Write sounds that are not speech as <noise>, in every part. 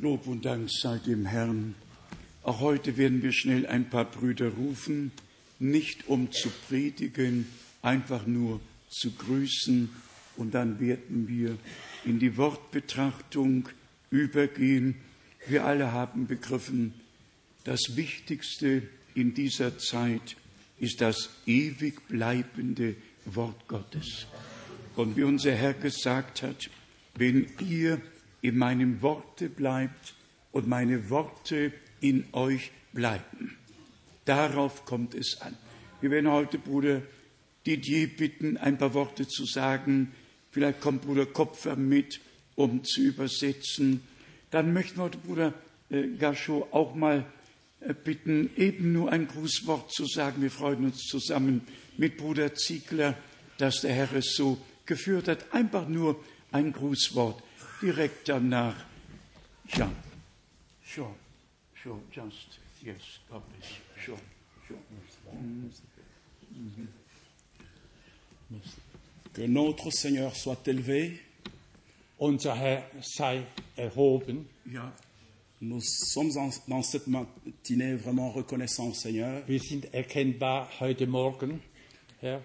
Lob und Dank sei dem Herrn. Auch heute werden wir schnell ein paar Brüder rufen, nicht um zu predigen, einfach nur zu grüßen und dann werden wir in die Wortbetrachtung übergehen. Wir alle haben begriffen, das Wichtigste in dieser Zeit ist das ewig bleibende Wort Gottes. Und wie unser Herr gesagt hat, wenn ihr in meinem Worte bleibt und meine Worte in euch bleiben. Darauf kommt es an. Wir werden heute Bruder Didier bitten, ein paar Worte zu sagen. Vielleicht kommt Bruder Kopfer mit, um zu übersetzen. Dann möchten wir heute Bruder äh, Gascho auch mal äh, bitten, eben nur ein Grußwort zu sagen. Wir freuen uns zusammen mit Bruder Ziegler, dass der Herr es so geführt hat. Einfach nur ein Grußwort direkt danach. Ja, sure, sure, just, yes, God bless you, sure, sure. Mm. Que notre Seigneur soit élevé. Unser Herr sei erhoben. Ja, Nous sommes en- dans cette matinée vraiment reconnaissants au Seigneur, Wir sind erkennbar heute Morgen, Herr,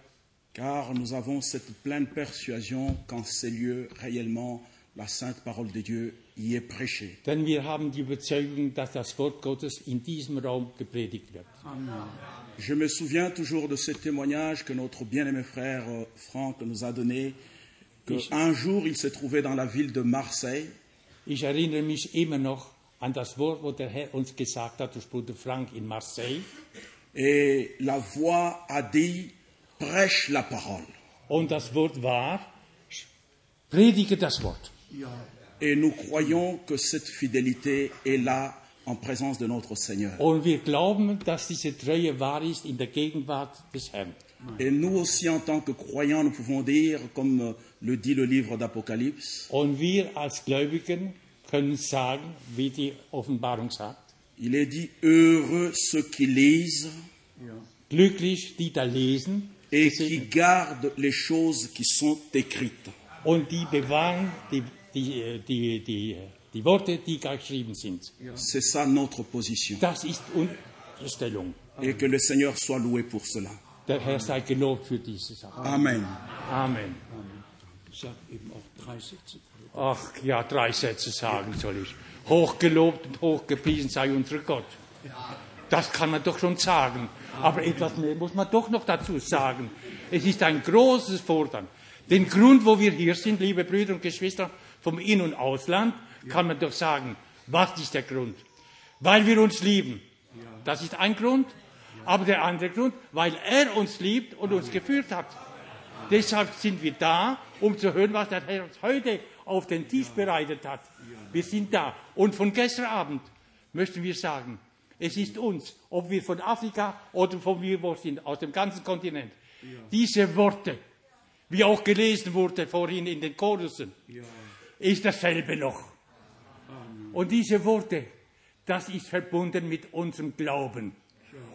car nous avons cette pleine persuasion qu'en ces lieux, réellement, la sainte parole de Dieu y est prêchée. denn wir haben die Überzeugung, dass das Wort Gottes in diesem Raum gepredigt wird. Je me souviens toujours de ce témoignage que notre bien-aimé frère euh, Franck nous a donné, qu'un jour il s'est trouvé dans la ville de Marseille Ich erinnere mich immer noch an das Wort, wo der Herr uns gesagt hat, durch Bruder Frank in Marseille. et la voix a dit prêche la parole. Und das Wort war, predige das Wort. Et nous croyons que cette fidélité est là en présence de notre Seigneur. Und wir glauben, dass diese Treue wahr ist in der Gegenwart des Herrn. Et nous aussi, en tant que croyants, nous pouvons dire, comme euh, le dit le livre d'Apocalypse, Und wir als Gläubigen können sagen, wie die Offenbarung sagt, il est dit heureux ceux qui lisent glücklich die da lesen et qui gardent les choses qui sont écrites. und die bewahren die, die, die, die, die Worte, die geschrieben sind. C'est ça notre position. Das ist unsere Stellung. Et que le Seigneur soit loué pour cela. Der Herr sei gelobt für diese Sache. Amen. Amen. sag eben auch drei Sätze. Ach ja, drei Sätze sagen soll ich. Hochgelobt und hochgepriesen sei unser Gott. Das kann man doch schon sagen. Aber etwas mehr muss man doch noch dazu sagen. Es ist ein großes Fordern. Den Grund, wo wir hier sind, liebe Brüder und Geschwister, vom In- und Ausland, kann man doch sagen, was ist der Grund? Weil wir uns lieben. Das ist ein Grund. Aber der andere Grund, weil er uns liebt und uns geführt hat. Deshalb sind wir da, um zu hören, was der Herr uns heute auf den Tisch bereitet hat. Wir sind da. Und von gestern Abend möchten wir sagen, es ist uns, ob wir von Afrika oder von wir wo sind, aus dem ganzen Kontinent, diese Worte, wie auch gelesen wurde vorhin in den Chorussen, ist dasselbe noch. Und diese Worte, das ist verbunden mit unserem Glauben.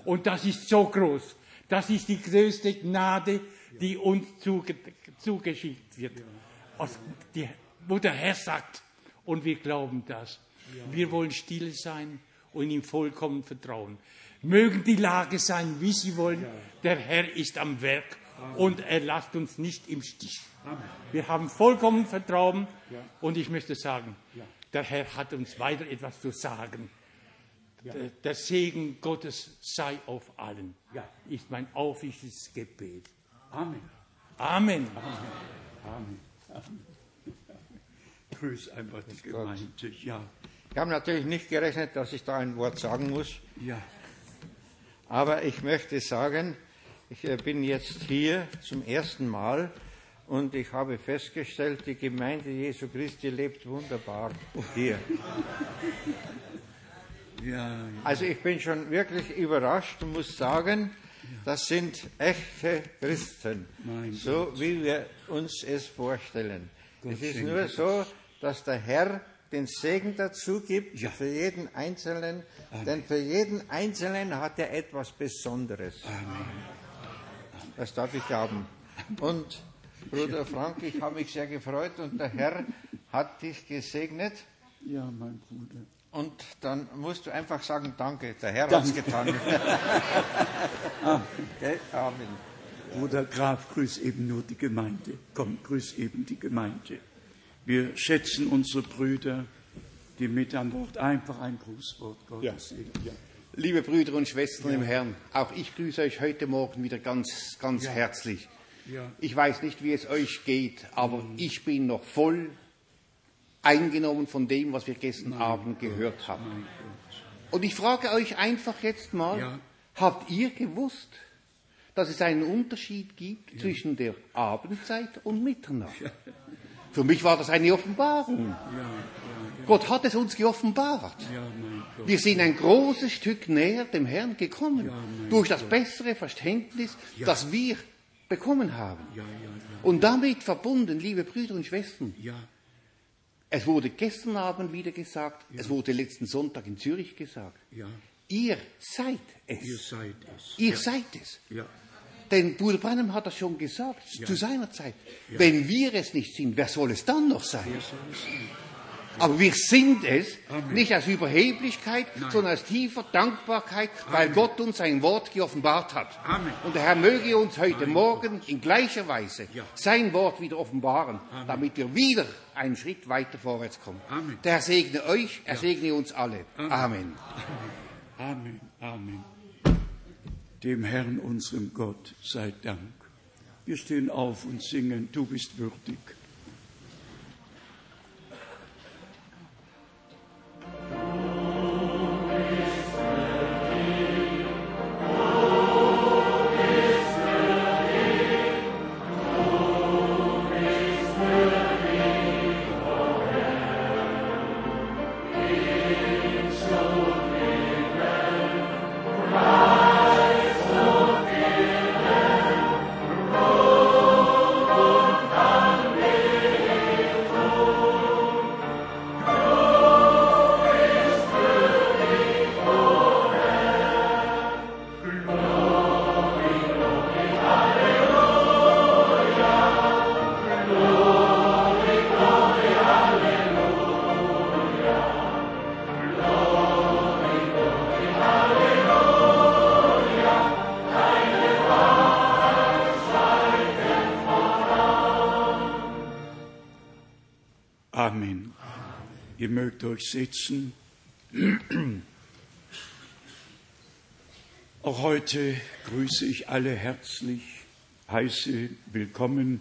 Und das ist so groß. Das ist die größte Gnade, die uns zuge zugeschickt wird. Aus die, wo der Herr sagt, und wir glauben das. Wir wollen still sein und ihm vollkommen vertrauen. Mögen die Lage sein, wie sie wollen. Der Herr ist am Werk und er lasst uns nicht im Stich. Wir haben vollkommen Vertrauen und ich möchte sagen, der Herr hat uns weiter etwas zu sagen. Der- Der Segen Gottes sei auf allen, ist mein aufrichtiges Gebet. Amen. Amen. Amen. Amen. Grüß einfach die Gemeinde. Ja, Ich habe natürlich nicht gerechnet, dass ich da ein Wort sagen muss, ja, aber ich möchte sagen, ich äh, bin jetzt hier zum ersten Mal und ich habe festgestellt, die Gemeinde Jesu Christi lebt wunderbar hier. ja, ja. Also ich bin schon wirklich überrascht und muss sagen, das sind echte Christen, Mein so wie wir uns es vorstellen. Gott es ist nur so, dass der Herr den Segen dazu gibt Ja. für jeden Einzelnen, denn für jeden Einzelnen hat er etwas Besonderes. Das darf ich haben. Und Bruder Frank, ich habe mich sehr gefreut und der Herr hat dich gesegnet Ja, mein Bruder. Und dann musst du einfach sagen, danke, der Herr hat es getan. <laughs> okay, Amen. Bruder Graf, grüß eben nur die Gemeinde. Komm, grüß eben die Gemeinde. Wir schätzen unsere Brüder, die mit an Bord einfach ein Grußwort Gottes. Ja. Ja. Liebe Brüder und Schwestern ja. im Herrn, auch ich grüße euch heute Morgen wieder ganz, ganz herzlich. Ich weiß nicht, wie es euch geht, aber mhm. ich bin noch voll eingenommen von dem, was wir gestern mein Abend Gott, gehört haben. Und ich frage euch einfach jetzt mal, ja. habt ihr gewusst, dass es einen Unterschied gibt ja. zwischen der Abendzeit und Mitternacht? Ja. Für mich war das eine Offenbarung. Gott hat es uns geoffenbart. wir sind ein großes Stück näher dem Herrn gekommen durch das bessere Verständnis, das wir bekommen haben. Und damit verbunden, liebe Brüder und Schwestern, es wurde gestern Abend wieder gesagt, ja. es wurde letzten Sonntag in Zürich gesagt. Ja. Ihr seid es. Ihr seid es. Ihr ja. seid es. Denn Bruder Branham hat das schon gesagt, zu seiner Zeit. Wenn wir es nicht sind, wer soll es dann noch sein? Aber wir sind es, Amen. nicht aus Überheblichkeit, Nein. sondern aus tiefer Dankbarkeit, Amen. weil Gott uns sein Wort geoffenbart hat. Amen. Und der Herr möge uns heute Morgen in gleicher Weise ja. sein Wort wieder offenbaren, damit wir wieder einen Schritt weiter vorwärts kommen. Der Herr segne euch, er ja. segne uns alle. Amen. Amen. Amen. Dem Herrn, unserem Gott, sei Dank. Wir stehen auf und singen, du bist würdig. Heute grüße ich alle herzlich, heiße willkommen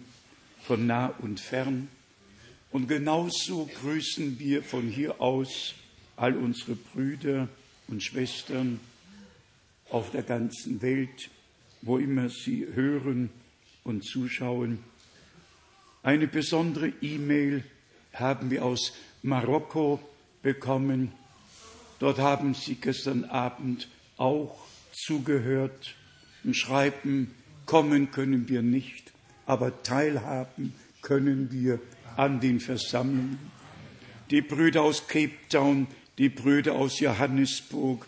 von nah und fern. Und genauso grüßen wir von hier aus all unsere Brüder und Schwestern auf der ganzen Welt, wo immer sie hören und zuschauen. Eine besondere E-Mail haben wir aus Marokko bekommen. Dort haben sie gestern Abend auch zugehört und schreiben, kommen können wir nicht, aber teilhaben können wir an den Versammlungen. Die Brüder aus Cape Town, die Brüder aus Johannesburg,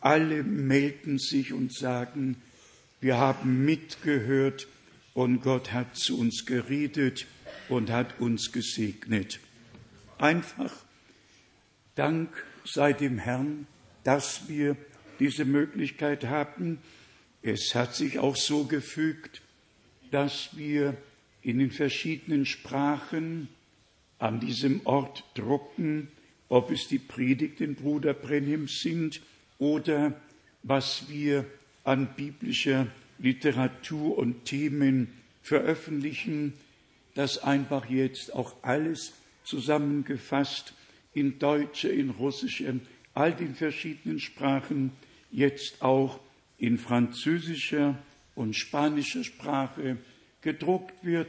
alle melden sich und sagen, wir haben mitgehört und Gott hat zu uns geredet und hat uns gesegnet. Einfach Dank sei dem Herrn, dass wir diese Möglichkeit haben. Es hat sich auch so gefügt, dass wir in den verschiedenen Sprachen an diesem Ort drucken, ob es die Predigten Bruder Brenhim sind oder was wir an biblischer Literatur und Themen veröffentlichen, dass einfach jetzt auch alles zusammengefasst in deutsche, in russische, in all den verschiedenen Sprachen, jetzt auch in französischer und spanischer Sprache gedruckt wird,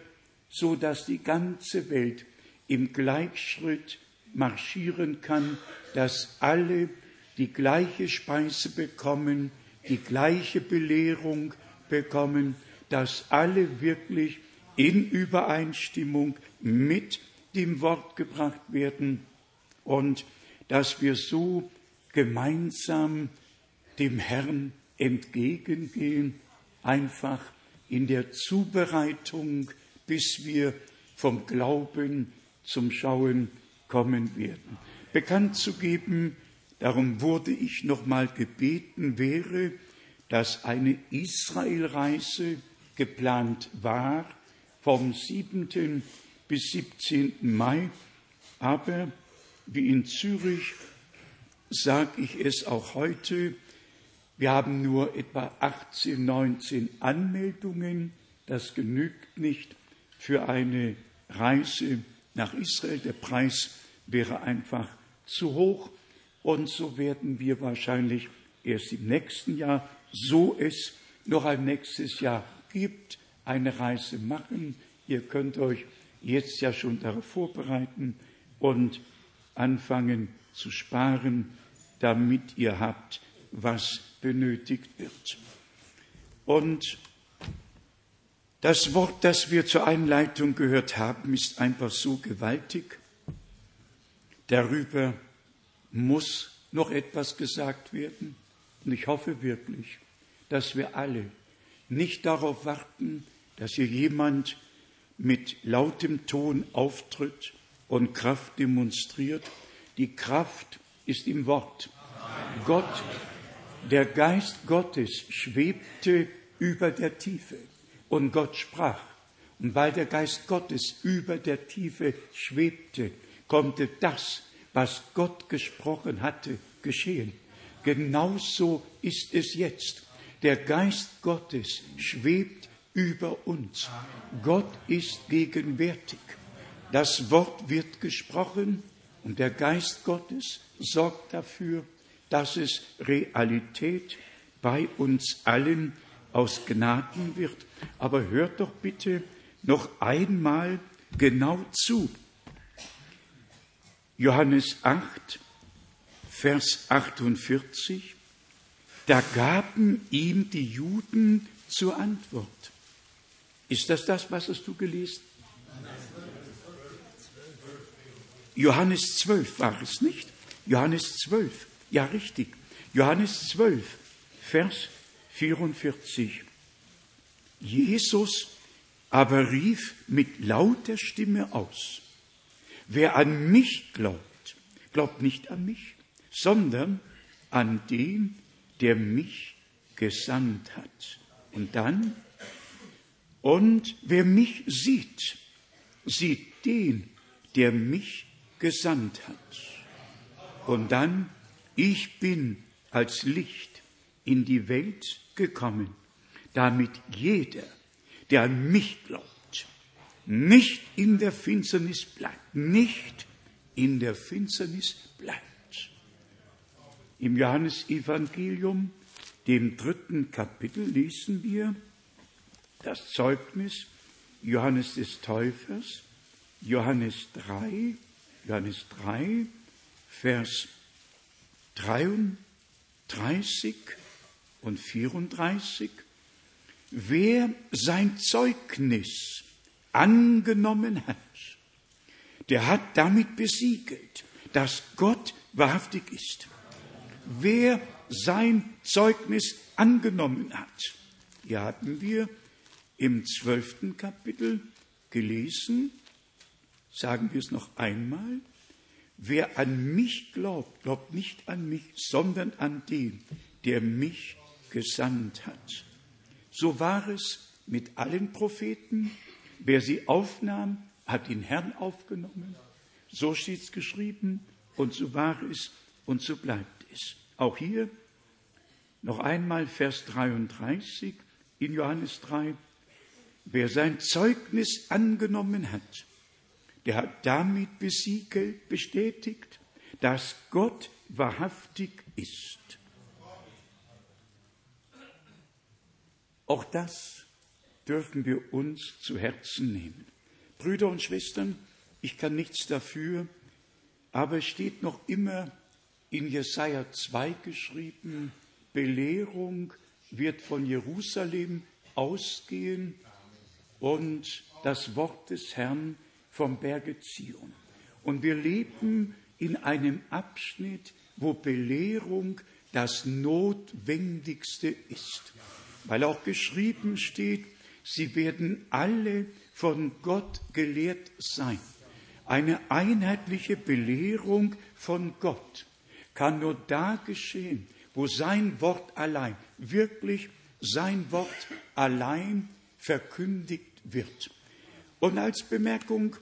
so dass die ganze Welt im Gleichschritt marschieren kann, dass alle die gleiche Speise bekommen, die gleiche Belehrung bekommen, dass alle wirklich in Übereinstimmung mit dem Wort gebracht werden und dass wir so gemeinsam dem Herrn entgegengehen, einfach in der Zubereitung, bis wir vom Glauben zum Schauen kommen werden. bekannt zu geben, darum wurde ich nochmal gebeten, wäre, dass eine Israelreise geplant war vom 7. bis 17. Mai, aber wie in Zürich sage ich es auch heute, wir haben nur etwa 18, 19 Anmeldungen. Das genügt nicht für eine Reise nach Israel. Der Preis wäre einfach zu hoch. Und so werden wir wahrscheinlich erst im nächsten Jahr, so es noch ein nächstes Jahr gibt, eine Reise machen. Ihr könnt euch jetzt ja schon darauf vorbereiten und anfangen zu sparen, damit ihr habt, was benötigt wird. Und das Wort, das wir zur Einleitung gehört haben, ist einfach so gewaltig. Darüber muss noch etwas gesagt werden. Und ich hoffe wirklich, dass wir alle nicht darauf warten, dass hier jemand mit lautem Ton auftritt und Kraft demonstriert. Die Kraft ist im Wort. Gott, der Geist Gottes schwebte über der Tiefe und Gott sprach. Und weil der Geist Gottes über der Tiefe schwebte, konnte das, was Gott gesprochen hatte, geschehen. Genauso ist es jetzt. Der Geist Gottes schwebt über uns. Gott ist gegenwärtig. Das Wort wird gesprochen und der Geist Gottes sorgt dafür, dass es Realität bei uns allen aus Gnaden wird. Aber hört doch bitte noch einmal genau zu. Johannes 8, Vers 48, da gaben ihm die Juden zur Antwort. Ist das das, was hast du gelesen? Johannes 12 war es nicht? Johannes 12, ja richtig. Johannes 12, Vers 44. Jesus aber rief mit lauter Stimme aus, wer an mich glaubt, glaubt nicht an mich, sondern an den, der mich gesandt hat. Und dann, und wer mich sieht, sieht den, der mich gesandt hat. Und dann, ich bin als Licht in die Welt gekommen, damit jeder, der an mich glaubt, nicht in der Finsternis bleibt, nicht in der Finsternis bleibt. Im Johannesevangelium, dem dritten Kapitel, lesen wir das Zeugnis Johannes des Täufers, Johannes 3, Johannes 3, Vers 33 und 34, wer sein Zeugnis angenommen hat, der hat damit besiegelt, dass Gott wahrhaftig ist. Wer sein Zeugnis angenommen hat, hier hatten wir im zwölften Kapitel gelesen, sagen wir es noch einmal, wer an mich glaubt, glaubt nicht an mich, sondern an den, der mich gesandt hat. So war es mit allen Propheten. Wer sie aufnahm, hat den Herrn aufgenommen. So steht es geschrieben und so war es und so bleibt es. Auch hier noch einmal Vers 33 in Johannes 3. Wer sein Zeugnis angenommen hat, der hat damit besiegelt, bestätigt, dass Gott wahrhaftig ist. Auch das dürfen wir uns zu Herzen nehmen. Brüder und Schwestern, ich kann nichts dafür, aber es steht noch immer in Jesaja 2 geschrieben, Belehrung wird von Jerusalem ausgehen und das Wort des Herrn vom Berge Zion. Und wir leben in einem Abschnitt, wo Belehrung das Notwendigste ist weil auch geschrieben steht, sie werden alle von Gott gelehrt sein. Eine einheitliche Belehrung von Gott kann nur da geschehen, wo sein Wort allein, wirklich sein Wort allein verkündigt wird. Und als Bemerkung,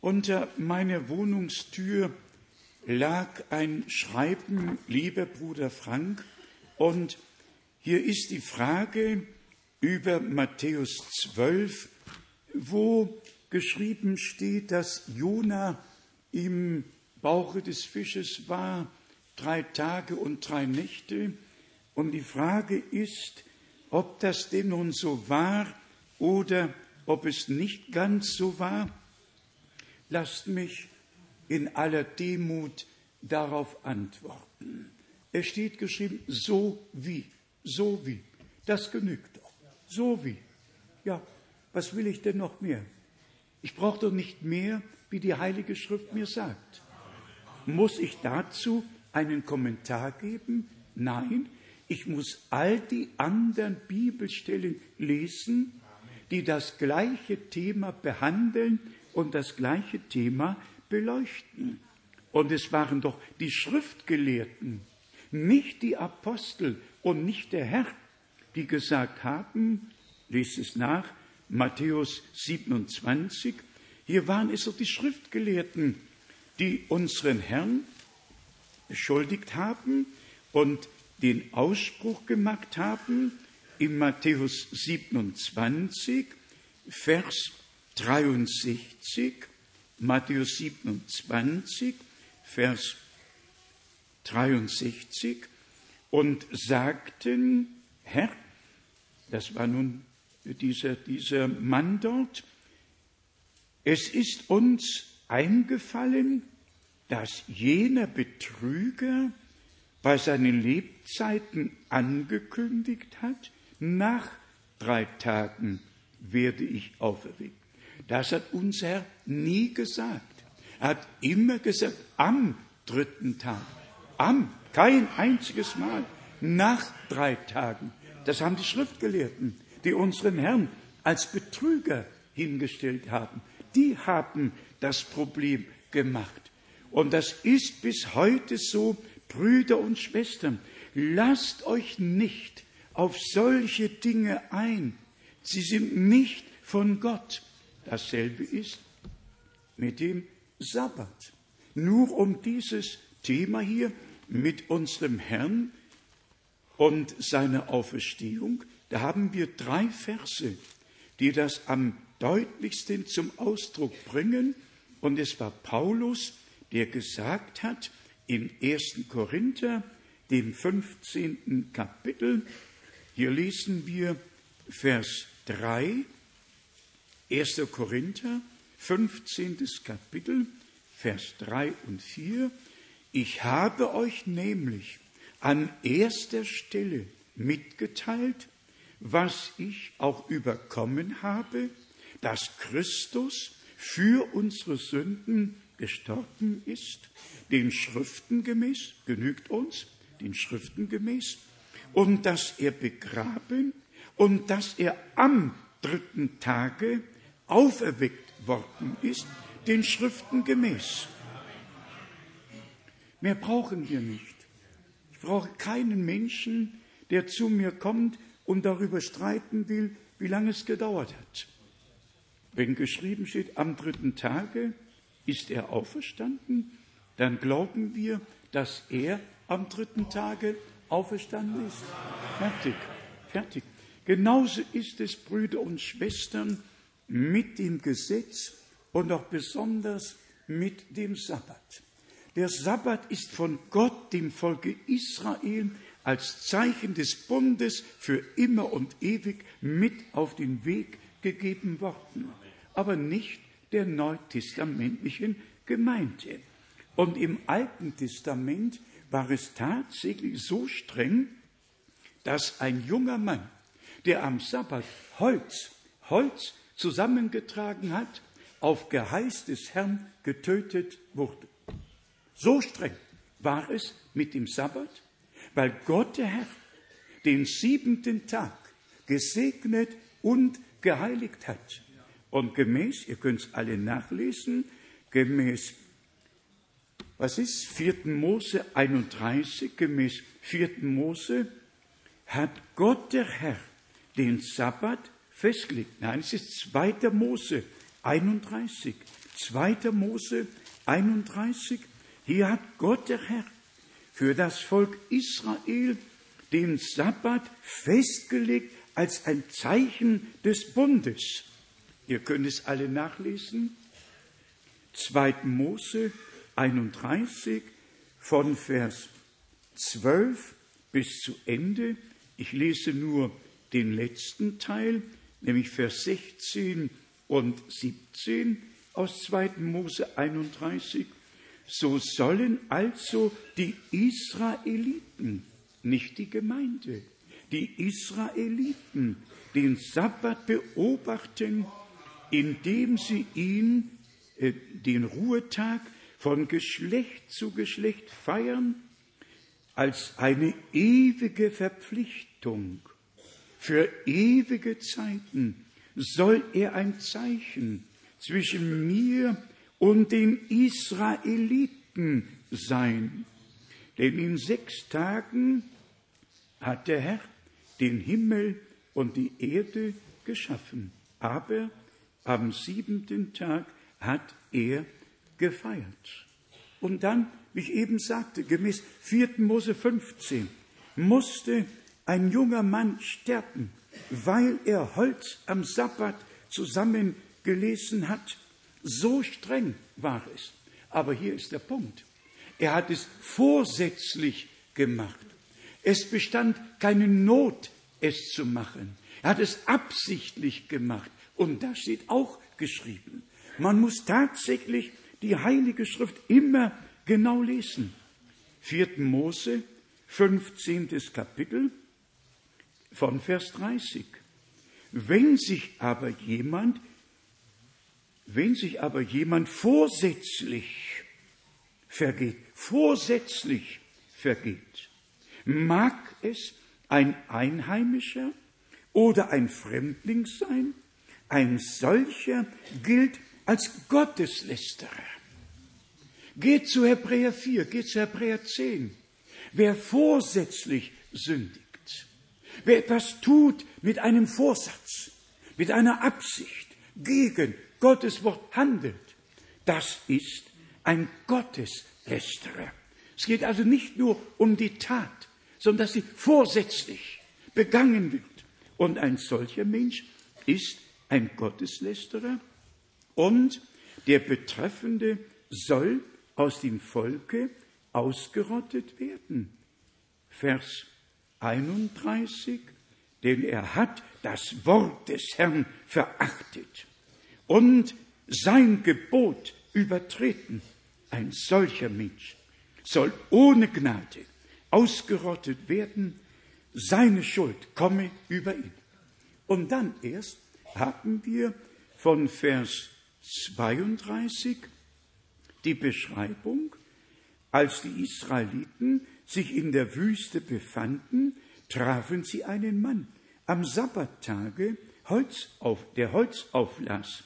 unter meiner Wohnungstür lag ein Schreiben, lieber Bruder Frank, und hier ist die Frage über Matthäus 12, wo geschrieben steht, dass Jona im Bauche des Fisches war, drei Tage und drei Nächte. Und die Frage ist, ob das denn nun so war oder ob es nicht ganz so war. Lasst mich in aller Demut darauf antworten. Es steht geschrieben, so wie, so wie. Das genügt doch. So wie. Ja, was will ich denn noch mehr? Ich brauche doch nicht mehr, wie die Heilige Schrift mir sagt. Muss ich dazu einen Kommentar geben? Nein, ich muss all die anderen Bibelstellen lesen, die das gleiche Thema behandeln und das gleiche Thema beleuchten. Und es waren doch die Schriftgelehrten, nicht die Apostel und nicht der Herr, die gesagt haben, liest es nach, Matthäus 27, hier waren es doch die Schriftgelehrten, die unseren Herrn beschuldigt haben und den Ausspruch gemacht haben in Matthäus 27, Vers 63, Matthäus 27, Vers 63 und sagten, Herr, das war nun dieser, dieser Mann dort, es ist uns eingefallen, dass jener Betrüger bei seinen Lebzeiten angekündigt hat, nach drei Tagen werde ich auferweckt. Das hat unser Herr nie gesagt. Er hat immer gesagt, am dritten Tag. Am, kein einziges Mal. Nach drei Tagen. Das haben die Schriftgelehrten, die unseren Herrn als Betrüger hingestellt haben. Die haben das Problem gemacht. Und das ist bis heute so, Brüder und Schwestern, lasst euch nicht auf solche Dinge ein. Sie sind nicht von Gott. Dasselbe ist mit dem Sabbat. Nur um dieses Thema hier mit unserem Herrn und seiner Auferstehung, da haben wir drei Verse, die das am deutlichsten zum Ausdruck bringen. Und es war Paulus, der gesagt hat, in 1. Korinther, dem 15. Kapitel, hier lesen wir Vers 3, 1. Korinther, 15. Kapitel, Vers 3 und 4. Ich habe euch nämlich an erster Stelle mitgeteilt, was ich auch überkommen habe, dass Christus für unsere Sünden gestorben ist, den Schriften gemäß, genügt uns, den Schriften gemäß, und dass er begraben und dass er am dritten Tage auferweckt worden ist, den Schriften gemäß. Mehr brauchen wir nicht. Ich brauche keinen Menschen, der zu mir kommt und darüber streiten will, wie lange es gedauert hat. Wenn geschrieben steht, am dritten Tage ist er auferstanden, dann glauben wir, dass er am dritten Tage auferstanden ist. Fertig, fertig. Genauso ist es, Brüder und Schwestern, mit dem Gesetz und auch besonders mit dem Sabbat. Der Sabbat ist von Gott dem Volke Israel als Zeichen des Bundes für immer und ewig mit auf den Weg gegeben worden, aber nicht der neutestamentlichen Gemeinde. Und im Alten Testament war es tatsächlich so streng, dass ein junger Mann, der am Sabbat Holz, Holz zusammengetragen hat, auf Geheiß des Herrn getötet wurde. So streng war es mit dem Sabbat, weil Gott der Herr den siebenten Tag gesegnet und geheiligt hat. Und gemäß, ihr könnt es alle nachlesen, gemäß, was ist, 4. Mose 31, gemäß 4. Mose, hat Gott der Herr den Sabbat festgelegt. Nein, es ist 2. Mose 31. 2. Mose 31. Hier hat Gott der Herr für das Volk Israel den Sabbat festgelegt als ein Zeichen des Bundes. Ihr könnt es alle nachlesen. 2. Mose 31 von Vers 12 bis zu Ende. Ich lese nur den letzten Teil, nämlich Vers 16 und 17 aus 2. Mose 31. So sollen also die Israeliten, nicht die Gemeinde, die Israeliten den Sabbat beobachten, indem sie ihn, äh, den Ruhetag, von Geschlecht zu Geschlecht feiern, als eine ewige Verpflichtung für ewige Zeiten soll er ein Zeichen zwischen mir und den Israeliten sein. Denn in sechs Tagen hat der Herr den Himmel und die Erde geschaffen. Aber am siebenten Tag hat er gefeiert. Und dann, wie ich eben sagte, gemäß 4. Mose 15, musste ein junger Mann sterben, weil er Holz am Sabbat zusammengelesen hat. So streng war es. Aber hier ist der Punkt. Er hat es vorsätzlich gemacht. Es bestand keine Not, es zu machen. Er hat es absichtlich gemacht. Und das steht auch geschrieben. Man muss tatsächlich die Heilige Schrift immer genau lesen. 4. Mose, 15. Kapitel, von Vers 30. Wenn sich aber jemand, wenn sich aber jemand vorsätzlich vergeht, vorsätzlich vergeht, mag es ein Einheimischer oder ein Fremdling sein, ein solcher gilt als Gotteslästerer. Geht zu Hebräer 4, geht zu Hebräer 10. Wer vorsätzlich sündigt, Wer etwas tut mit einem Vorsatz, mit einer Absicht gegen Gottes Wort handelt, das ist ein Gotteslästerer. Es geht also nicht nur um die Tat, sondern dass sie vorsätzlich begangen wird. Und ein solcher Mensch ist ein Gotteslästerer und der Betreffende soll aus dem Volke ausgerottet werden. Vers 31, denn er hat das Wort des Herrn verachtet und sein Gebot übertreten. Ein solcher Mensch soll ohne Gnade ausgerottet werden, seine Schuld komme über ihn. Und dann erst haben wir von Vers 32 die Beschreibung, als die Israeliten sich in der Wüste befanden, trafen sie einen Mann am Sabbattage, Holz auf, der Holz auflas.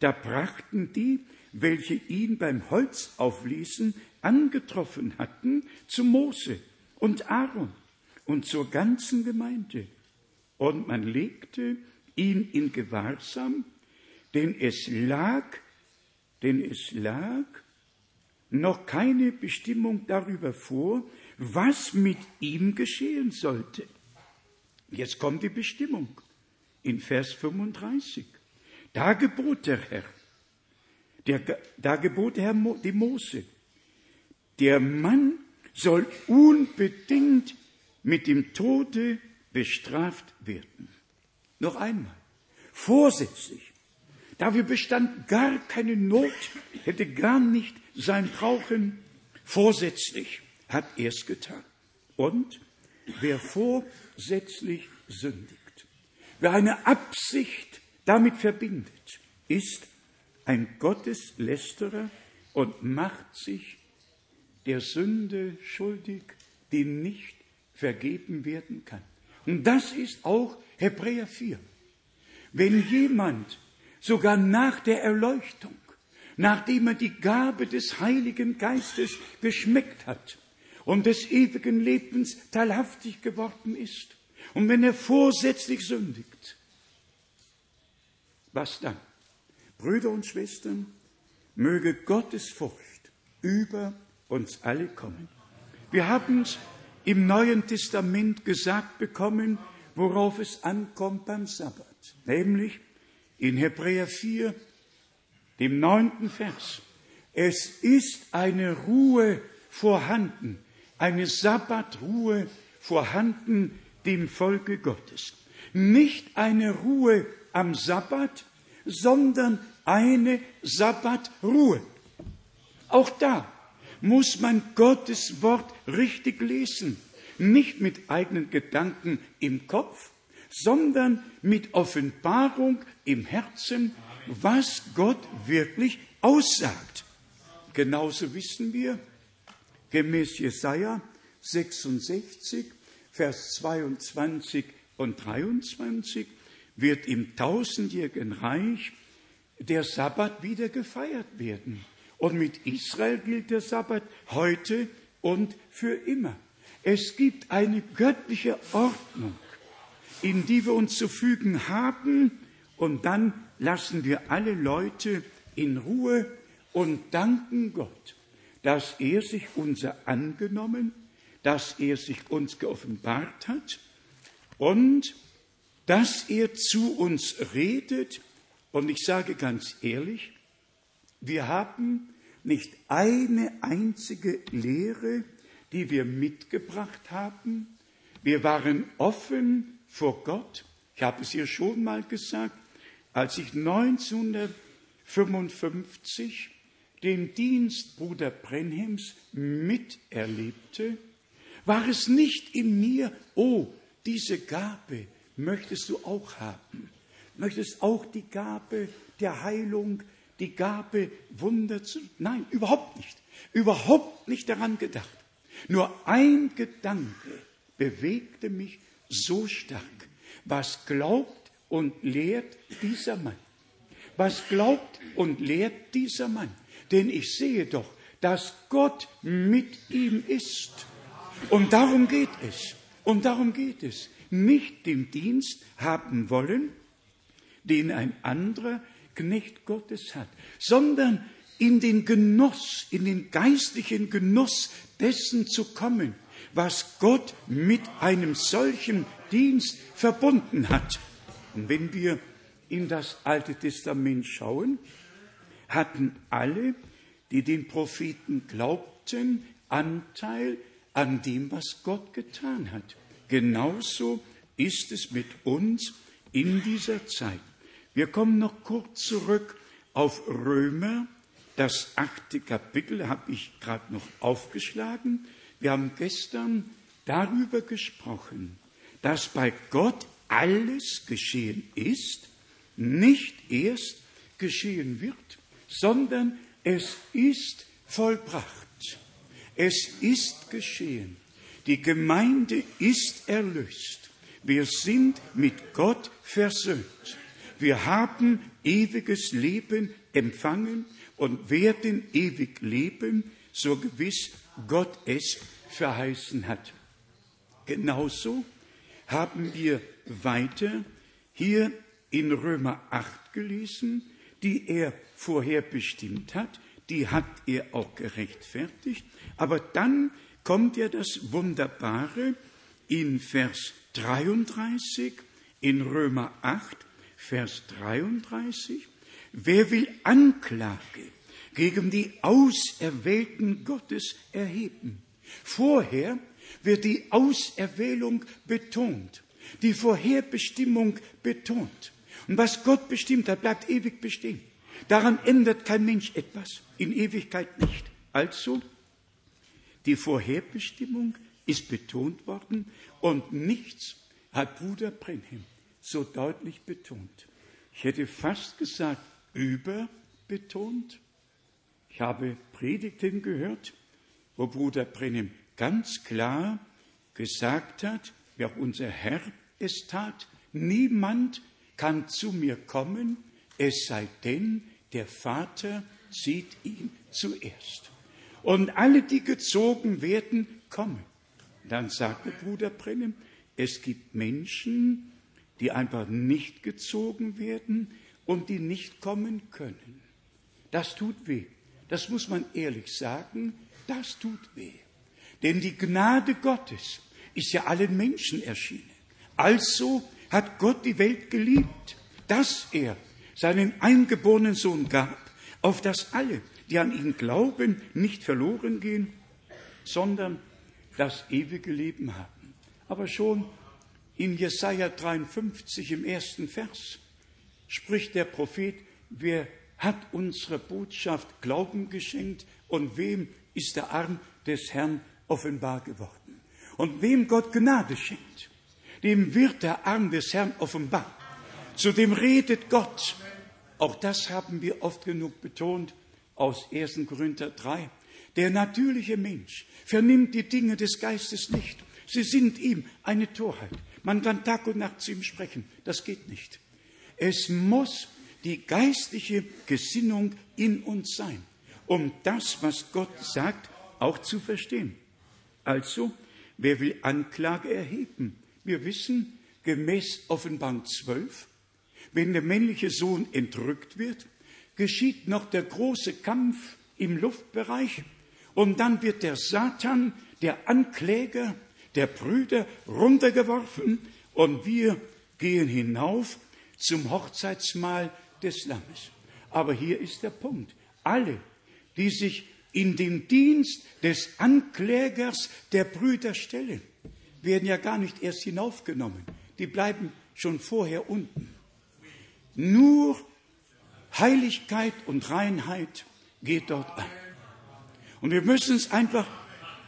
Da brachten die, welche ihn beim Holzauflesen angetroffen hatten, zu Mose und Aaron und zur ganzen Gemeinde. Und man legte ihn in Gewahrsam, denn es lag, denn es lag noch keine Bestimmung darüber vor, was mit ihm geschehen sollte. Jetzt kommt die Bestimmung in Vers 35. Da gebot der Herr, der, da gebot der Herr die Mose, der Mann soll unbedingt mit dem Tode bestraft werden. Noch einmal, vorsätzlich. Dafür bestand gar keine Not, hätte gar nicht sein Brauchen, vorsätzlich hat er es getan. Und wer vorsätzlich sündigt, wer eine Absicht damit verbindet, ist ein Gotteslästerer und macht sich der Sünde schuldig, die nicht vergeben werden kann. Und das ist auch Hebräer 4. Wenn jemand sogar nach der Erleuchtung nachdem er die Gabe des Heiligen Geistes geschmeckt hat und des ewigen Lebens teilhaftig geworden ist, und wenn er vorsätzlich sündigt, was dann? Brüder und Schwestern, möge Gottes Furcht über uns alle kommen. Wir haben es im Neuen Testament gesagt bekommen, worauf es ankommt beim Sabbat, nämlich in Hebräer 4, dem neunten Vers. Es ist eine Ruhe vorhanden, eine Sabbatruhe vorhanden dem Volke Gottes. Nicht eine Ruhe am Sabbat, sondern eine Sabbatruhe. Auch da muss man Gottes Wort richtig lesen, nicht mit eigenen Gedanken im Kopf, sondern mit Offenbarung im Herzen, was Gott wirklich aussagt. Genauso wissen wir, gemäß Jesaja 66, Vers 22 und 23, wird im tausendjährigen Reich der Sabbat wieder gefeiert werden. Und mit Israel gilt der Sabbat heute und für immer. Es gibt eine göttliche Ordnung, in die wir uns zu fügen haben, und dann lassen wir alle Leute in Ruhe und danken Gott, dass er sich unser angenommen, dass er sich uns geoffenbart hat und dass er zu uns redet. Und ich sage ganz ehrlich, wir haben nicht eine einzige Lehre, die wir mitgebracht haben. Wir waren offen vor Gott. Ich habe es hier schon mal gesagt, als ich 1955 den Dienst Bruder Brenhems miterlebte, war es nicht in mir, oh, diese Gabe, möchtest du auch haben. Möchtest auch die Gabe der Heilung, die Gabe Wunder zu. Nein, überhaupt nicht. Überhaupt nicht daran gedacht. Nur ein Gedanke bewegte mich so stark. Was glaubt und lehrt dieser Mann? Was glaubt und lehrt dieser Mann? Denn ich sehe doch, dass Gott mit ihm ist. Und darum geht es. Und darum geht es nicht den Dienst haben wollen, den ein anderer Knecht Gottes hat, sondern in den Genuss, in den geistlichen Genuss dessen zu kommen, was Gott mit einem solchen Dienst verbunden hat. Und wenn wir in das Alte Testament schauen, hatten alle, die den Propheten glaubten, Anteil an dem, was Gott getan hat. Genauso ist es mit uns in dieser Zeit. Wir kommen noch kurz zurück auf Römer, das achte Kapitel habe ich gerade noch aufgeschlagen. Wir haben gestern darüber gesprochen, dass bei Gott alles geschehen ist, nicht erst geschehen wird, sondern es ist vollbracht. Es ist geschehen. Die Gemeinde ist erlöst. Wir sind mit Gott versöhnt. Wir haben ewiges Leben empfangen und werden ewig leben, so gewiss Gott es verheißen hat. Genauso haben wir weiter hier in Römer 8 gelesen, die er vorher bestimmt hat, die hat er auch gerechtfertigt, aber dann kommt ja das Wunderbare in Vers 33, in Römer 8, Vers 33. Wer will Anklage gegen die Auserwählten Gottes erheben? Vorher wird die Auserwählung betont, die Vorherbestimmung betont. Und was Gott bestimmt hat, bleibt ewig bestehen. Daran ändert kein Mensch etwas, in Ewigkeit nicht. Also die Vorherbestimmung ist betont worden und nichts hat Bruder Brenhem so deutlich betont. Ich hätte fast gesagt, überbetont. Ich habe Predigten gehört, wo Bruder Brenhem ganz klar gesagt hat, wie auch unser Herr es tat, niemand kann zu mir kommen, es sei denn, der Vater, zieht ihn zuerst. Und alle, die gezogen werden, kommen. Dann sagte Bruder Brennem, es gibt Menschen, die einfach nicht gezogen werden und die nicht kommen können. Das tut weh. Das muss man ehrlich sagen, das tut weh. Denn die Gnade Gottes ist ja allen Menschen erschienen. Also hat Gott die Welt geliebt, dass er seinen eingeborenen Sohn gab, auf dass alle, die an ihn glauben, nicht verloren gehen, sondern das ewige Leben haben. Aber schon in Jesaja 53 im ersten Vers spricht der Prophet, wer hat unsere Botschaft Glauben geschenkt und wem ist der Arm des Herrn offenbar geworden? Und wem Gott Gnade schenkt, dem wird der Arm des Herrn offenbar. Zu dem redet Gott. Auch das haben wir oft genug betont aus 1. Korinther 3. Der natürliche Mensch vernimmt die Dinge des Geistes nicht. Sie sind ihm eine Torheit. Man kann Tag und Nacht zu ihm sprechen. Das geht nicht. Es muss die geistliche Gesinnung in uns sein, um das, was Gott sagt, auch zu verstehen. Also, wer will Anklage erheben? Wir wissen, gemäß Offenbarung 12, wenn der männliche Sohn entrückt wird, geschieht noch der große Kampf im Luftbereich und dann wird der Satan, der Ankläger der Brüder, runtergeworfen und wir gehen hinauf zum Hochzeitsmahl des Lammes. Aber hier ist der Punkt. Alle, die sich in den Dienst des Anklägers der Brüder stellen, werden ja gar nicht erst hinaufgenommen. Die bleiben schon vorher unten. Nur Heiligkeit und Reinheit geht dort ein. Und wir müssen es einfach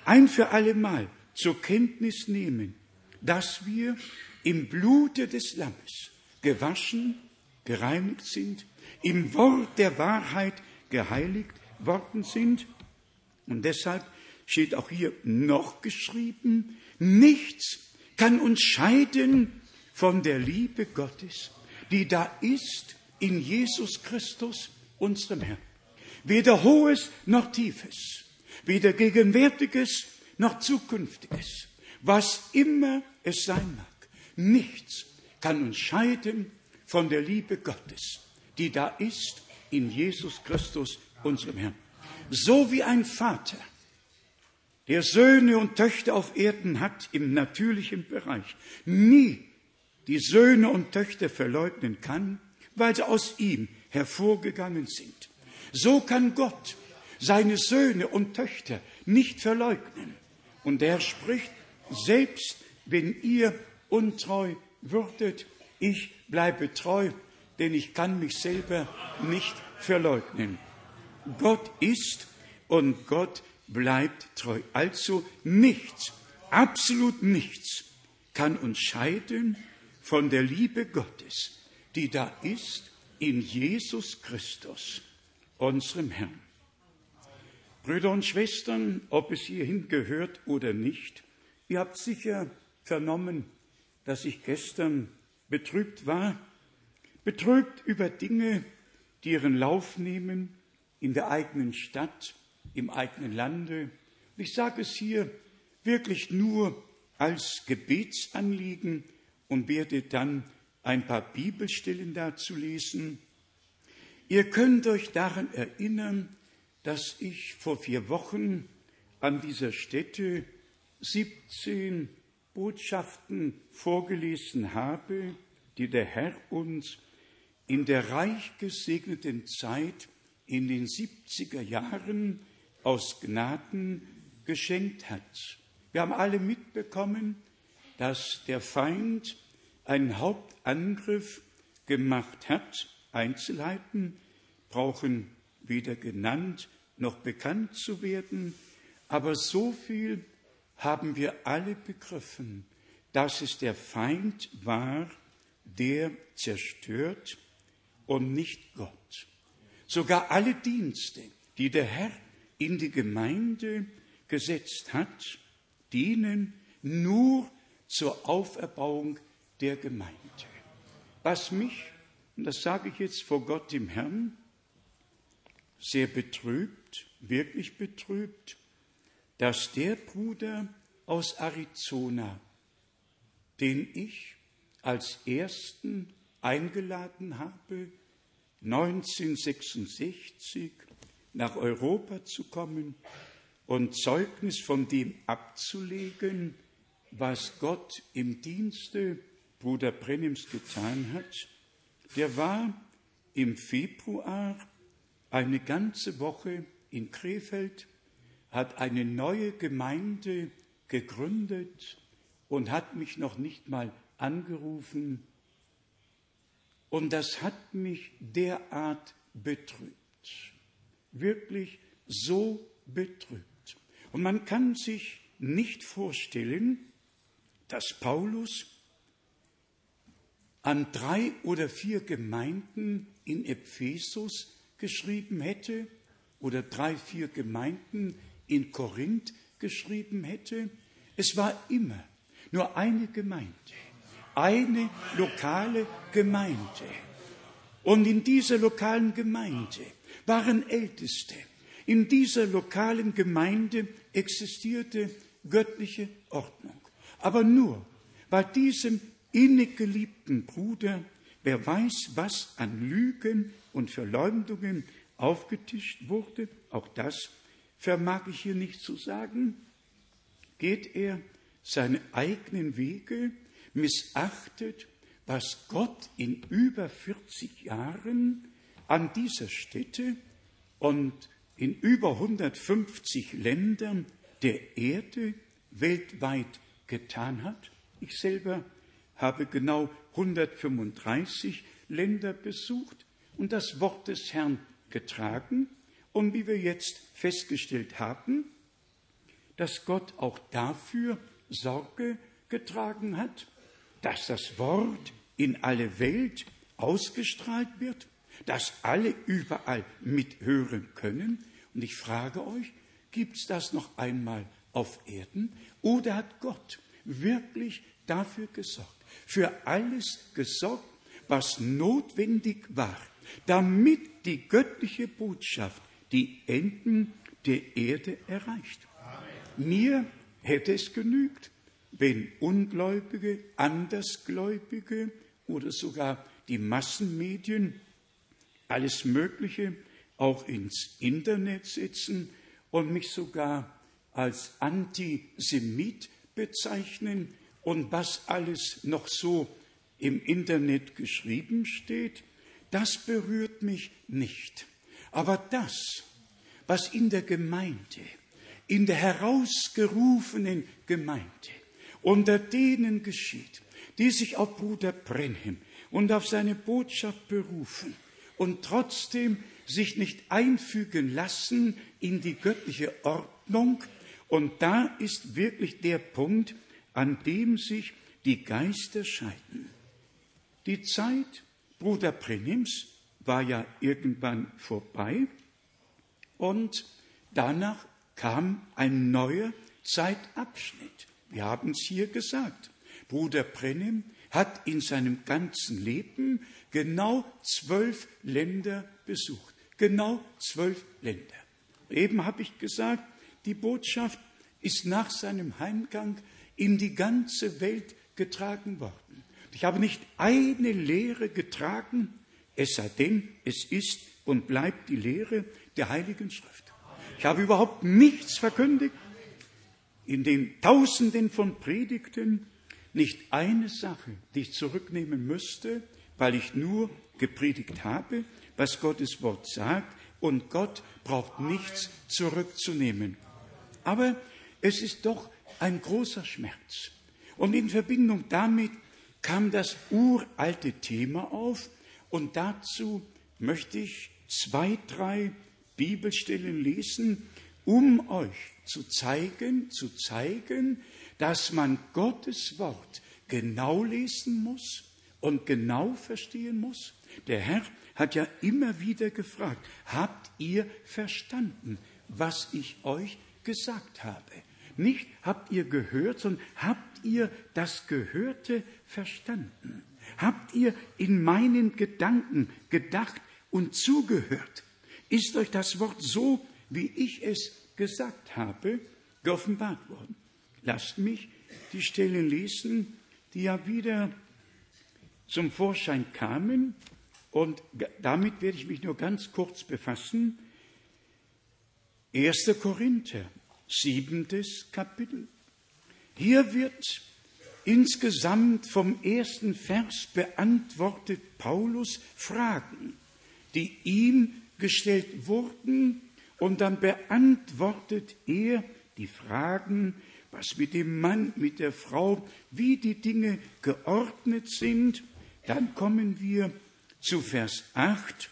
ein für alle Mal zur Kenntnis nehmen, dass wir im Blute des Lammes gewaschen, gereinigt sind, im Wort der Wahrheit geheiligt worden sind. Und deshalb steht auch hier noch geschrieben, nichts kann uns scheiden von der Liebe Gottes, die da ist in Jesus Christus, unserem Herrn. Weder hohes noch tiefes, weder gegenwärtiges noch zukünftiges, was immer es sein mag. Nichts kann uns scheiden von der Liebe Gottes, die da ist in Jesus Christus, unserem Herrn. So wie ein Vater, der Söhne und Töchter auf Erden hat im natürlichen Bereich, nie die Söhne und Töchter verleugnen kann, weil sie aus ihm hervorgegangen sind. So kann Gott seine Söhne und Töchter nicht verleugnen. Und er spricht, selbst wenn ihr untreu würdet, ich bleibe treu, denn ich kann mich selber nicht verleugnen. Gott ist und Gott bleibt treu. Also nichts, absolut nichts kann uns scheiden von der Liebe Gottes, die da ist in Jesus Christus, unserem Herrn. Brüder und Schwestern, ob es hierhin gehört oder nicht, ihr habt sicher vernommen, dass ich gestern betrübt war, betrübt über Dinge, die ihren Lauf nehmen in der eigenen Stadt, im eigenen Lande. Ich sage es hier wirklich nur als Gebetsanliegen und werde dann ein paar Bibelstellen dazu lesen. Ihr könnt euch daran erinnern, dass ich vor vier Wochen an dieser Stätte 17 Botschaften vorgelesen habe, die der Herr uns in der reich gesegneten Zeit in den 70er Jahren aus Gnaden geschenkt hat. Wir haben alle mitbekommen, dass der Feind einen Hauptangriff gemacht hat. Einzelheiten brauchen weder genannt noch bekannt zu werden, aber so viel haben wir alle begriffen, dass es der Feind war, der zerstört und nicht Gott. Sogar alle Dienste, die der Herr in die Gemeinde gesetzt hat, dienen nur zur Auferbauung der Gemeinde. Was mich, und das sage ich jetzt vor Gott dem Herrn, sehr betrübt, wirklich betrübt, dass der Bruder aus Arizona, den ich als ersten eingeladen habe, 1966 nach Europa zu kommen und Zeugnis von dem abzulegen, was Gott im Dienste Bruder Brennims getan hat, der war im Februar eine ganze Woche in Krefeld, hat eine neue Gemeinde gegründet und hat mich noch nicht mal angerufen. Und das hat mich derart betrübt, wirklich so betrübt. Und man kann sich nicht vorstellen, dass Paulus an drei oder vier Gemeinden in Ephesus geschrieben hätte oder drei, vier Gemeinden in Korinth geschrieben hätte. Es war immer nur eine Gemeinde, eine lokale Gemeinde. Und in dieser lokalen Gemeinde waren Älteste. In dieser lokalen Gemeinde existierte göttliche Ordnung. Aber nur bei diesem innig geliebten Bruder, wer weiß, was an Lügen und Verleumdungen aufgetischt wurde, auch das vermag ich hier nicht zu sagen, geht er seine eigenen Wege, missachtet, was Gott in über 40 Jahren an dieser Stätte und in über 150 Ländern der Erde weltweit getan hat. Ich selber habe genau 135 Länder besucht und das Wort des Herrn getragen. Und wie wir jetzt festgestellt haben, dass Gott auch dafür Sorge getragen hat, dass das Wort in alle Welt ausgestrahlt wird, dass alle überall mithören können. Und ich frage euch, gibt es das noch einmal auf Erden oder hat Gott wirklich dafür gesorgt, für alles gesorgt, was notwendig war, damit die göttliche Botschaft die Enden der Erde erreicht. Mir hätte es genügt, wenn Ungläubige, Andersgläubige oder sogar die Massenmedien alles Mögliche auch ins Internet setzen und mich sogar als Antisemit bezeichnen und was alles noch so im Internet geschrieben steht, das berührt mich nicht. Aber das, was in der Gemeinde, in der herausgerufenen Gemeinde, unter denen geschieht, die sich auf Bruder Brenhem und auf seine Botschaft berufen und trotzdem sich nicht einfügen lassen in die göttliche Ordnung. Und da ist wirklich der Punkt, an dem sich die Geister scheiden. Die Zeit Bruder Prenims war ja irgendwann vorbei und danach kam ein neuer Zeitabschnitt. Wir haben es hier gesagt. Bruder Prenim hat in seinem ganzen Leben genau zwölf Länder besucht. Genau zwölf Länder. Eben habe ich gesagt, die Botschaft ist nach seinem Heimgang in die ganze Welt getragen worden. Ich habe nicht eine Lehre getragen, es sei denn, es ist und bleibt die Lehre der Heiligen Schrift. Ich habe überhaupt nichts verkündigt, in den Tausenden von Predigten nicht eine Sache, die ich zurücknehmen müsste, weil ich nur gepredigt habe, was Gottes Wort sagt, und Gott braucht nichts zurückzunehmen. Aber es ist doch ein großer Schmerz. Und in Verbindung damit kam das uralte Thema auf, und dazu möchte ich zwei, drei Bibelstellen lesen, um euch zu zeigen, zu zeigen, dass man Gottes Wort genau lesen muss und genau verstehen muss. Der Herr hat ja immer wieder gefragt, habt ihr verstanden, was ich euch gesagt habe? Nicht habt ihr gehört, sondern habt ihr das Gehörte verstanden? Habt ihr in meinen Gedanken gedacht und zugehört? ist euch das Wort so, wie ich es gesagt habe, geoffenbart worden. Lasst mich die Stellen lesen, die ja wieder zum Vorschein kamen. Und damit werde ich mich nur ganz kurz befassen. 1. Korinther, siebentes Kapitel. Hier wird insgesamt vom ersten Vers beantwortet Paulus Fragen, die ihm gestellt wurden, und dann beantwortet er die Fragen, was mit dem Mann, mit der Frau, wie die Dinge geordnet sind. Dann kommen wir zu Vers 8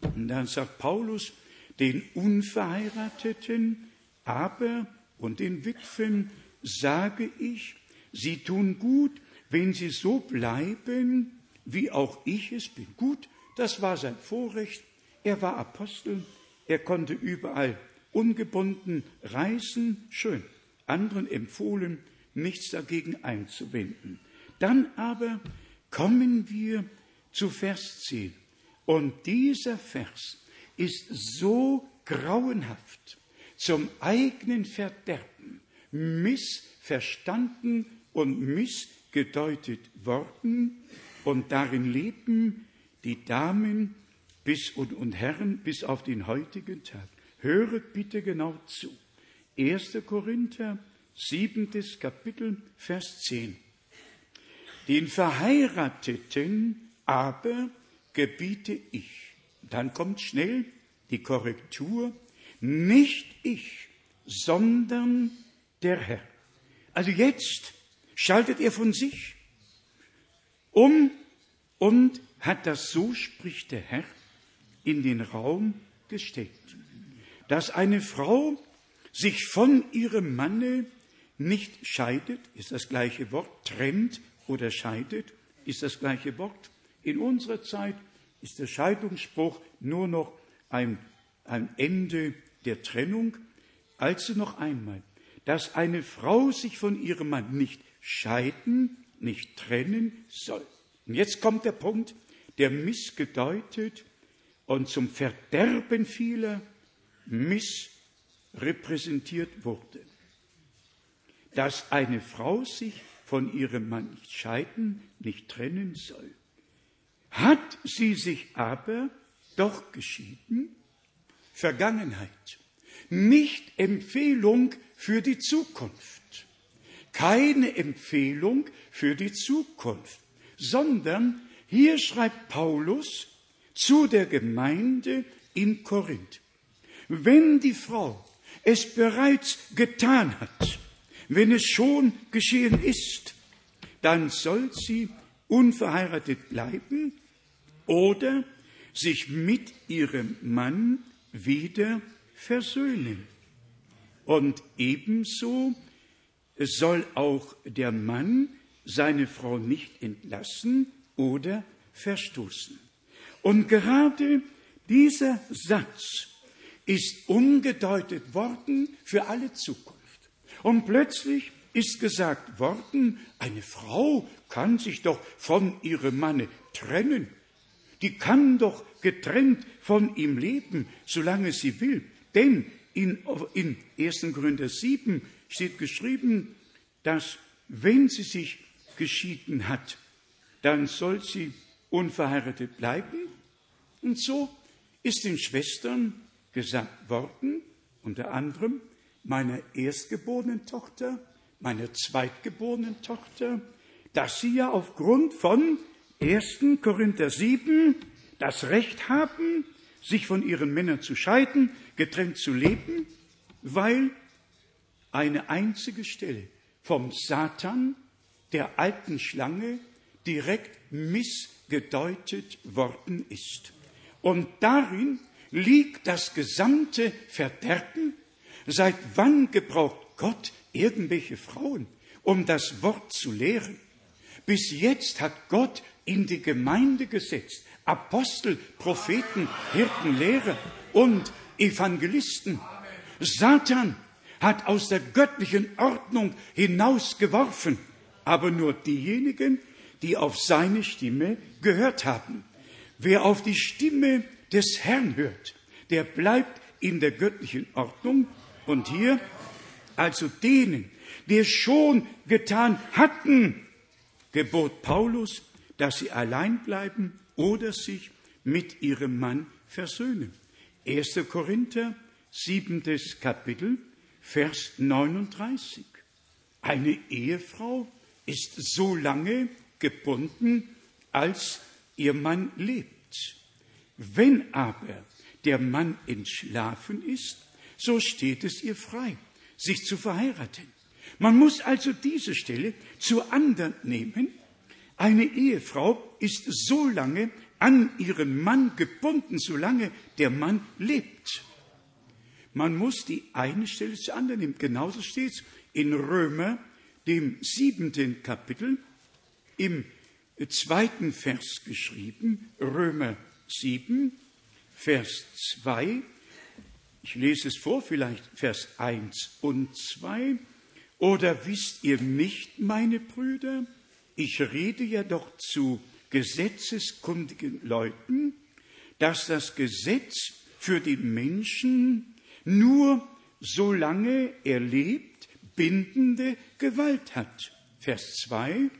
und dann sagt Paulus, den Unverheirateten, aber und den Witwen sage ich, sie tun gut, wenn sie so bleiben, wie auch ich es bin. Gut, das war sein Vorrecht. Er war Apostel, er konnte überall ungebunden reisen, schön anderen empfohlen, nichts dagegen einzuwenden. Dann aber kommen wir zu Vers 10. Und dieser Vers ist so grauenhaft zum eigenen Verderben missverstanden und missgedeutet worden. Und darin leben die Damen bis und, und Herren bis auf den heutigen Tag. Höret bitte genau zu. 1. Korinther, siebentes Kapitel, Vers 10. Den Verheirateten aber gebiete ich. Dann kommt schnell die Korrektur. Nicht ich, sondern der Herr. Also jetzt schaltet er von sich um und hat das, so spricht der Herr, in den Raum gestellt, dass eine Frau sich von ihrem Manne nicht scheidet, ist das gleiche Wort, trennt oder scheidet, ist das gleiche Wort. In unserer Zeit ist der Scheidungsspruch nur noch ein, ein Ende der Trennung. Also noch einmal, dass eine Frau sich von ihrem Mann nicht scheiden, nicht trennen soll. Und jetzt kommt der Punkt, der missgedeutet und zum Verderben vieler miss repräsentiert wurde. Dass eine Frau sich von ihrem Mann nicht scheiden, nicht trennen soll. Hat sie sich aber doch geschieden? Vergangenheit. Nicht Empfehlung für die Zukunft. Keine Empfehlung für die Zukunft, sondern hier schreibt Paulus zu der Gemeinde in Korinth. Wenn die Frau es bereits getan hat, wenn es schon geschehen ist, dann soll sie unverheiratet bleiben oder sich mit ihrem Mann wieder versöhnen. Und ebenso soll auch der Mann seine Frau nicht entlassen oder verstoßen. Und gerade dieser Satz ist umgedeutet worden für alle Zukunft. Und plötzlich ist gesagt worden, eine Frau kann sich doch von ihrem Manne trennen. Die kann doch getrennt von ihm leben, solange sie will. Denn in, in 1. Korinther 7 steht geschrieben, dass wenn sie sich geschieden hat, dann soll sie unverheiratet bleiben. Und so ist den Schwestern gesagt worden, unter anderem meiner erstgeborenen Tochter, meiner zweitgeborenen Tochter, dass sie ja aufgrund von 1. Korinther 7 das Recht haben, sich von ihren Männern zu scheiden, getrennt zu leben, weil eine einzige Stelle vom Satan, der alten Schlange, direkt missgedeutet worden ist. Und darin liegt das gesamte Verderben? Seit wann gebraucht Gott irgendwelche Frauen, um das Wort zu lehren? Bis jetzt hat Gott in die Gemeinde gesetzt Apostel, Propheten, Hirten, Lehrer und Evangelisten. Satan hat aus der göttlichen Ordnung hinausgeworfen, aber nur diejenigen, die auf seine Stimme gehört haben. Wer auf die Stimme des Herrn hört, der bleibt in der göttlichen Ordnung. Und hier, also denen, die es schon getan hatten, gebot Paulus, dass sie allein bleiben oder sich mit ihrem Mann versöhnen. 1. Korinther, siebentes Kapitel, Vers 39. Eine Ehefrau ist so lange gebunden, als ihr Mann lebt. Wenn aber der Mann entschlafen ist, so steht es ihr frei, sich zu verheiraten. Man muss also diese Stelle zur anderen nehmen. Eine Ehefrau ist so lange an ihren Mann gebunden, solange der Mann lebt. Man muss die eine Stelle zur anderen nehmen. Genauso steht es in Römer, dem siebenten Kapitel, im zweiten Vers geschrieben, Römer 7, Vers 2. Ich lese es vor, vielleicht Vers 1 und 2. Oder wisst ihr nicht, meine Brüder, ich rede ja doch zu gesetzeskundigen Leuten, dass das Gesetz für den Menschen nur solange er lebt, bindende Gewalt hat. Vers 2.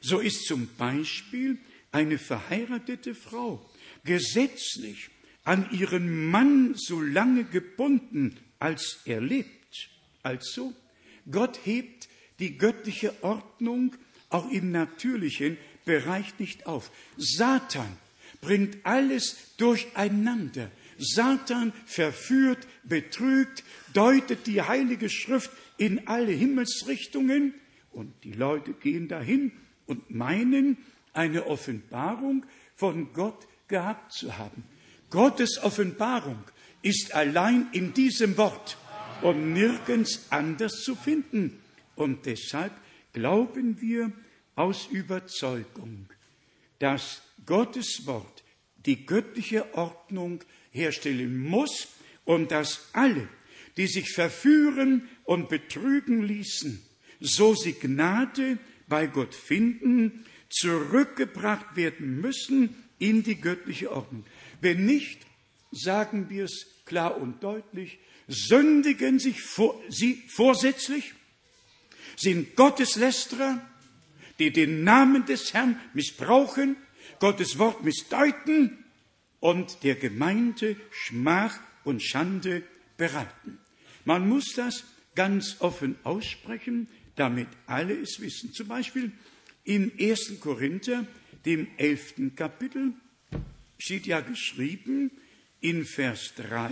So ist zum Beispiel eine verheiratete Frau gesetzlich an ihren Mann so lange gebunden, als er lebt. Also, Gott hebt die göttliche Ordnung auch im natürlichen Bereich nicht auf. Satan bringt alles durcheinander. Satan verführt, betrügt, deutet die Heilige Schrift in alle Himmelsrichtungen und die Leute gehen dahin und meinen, eine Offenbarung von Gott gehabt zu haben. Gottes Offenbarung ist allein in diesem Wort und nirgends anders zu finden. Und deshalb glauben wir aus Überzeugung, dass Gottes Wort die göttliche Ordnung herstellen muss und dass alle, die sich verführen und betrügen ließen, so sie Gnade bei Gott finden, zurückgebracht werden müssen in die göttliche Ordnung. Wenn nicht, sagen wir es klar und deutlich, sündigen sich vor, sie vorsätzlich, sind Gotteslästerer, die den Namen des Herrn missbrauchen, Gottes Wort missdeuten und der Gemeinde Schmach und Schande bereiten. Man muss das ganz offen aussprechen, damit alle es wissen. Zum Beispiel in 1. Korinther, dem elften Kapitel, steht ja geschrieben in Vers 3,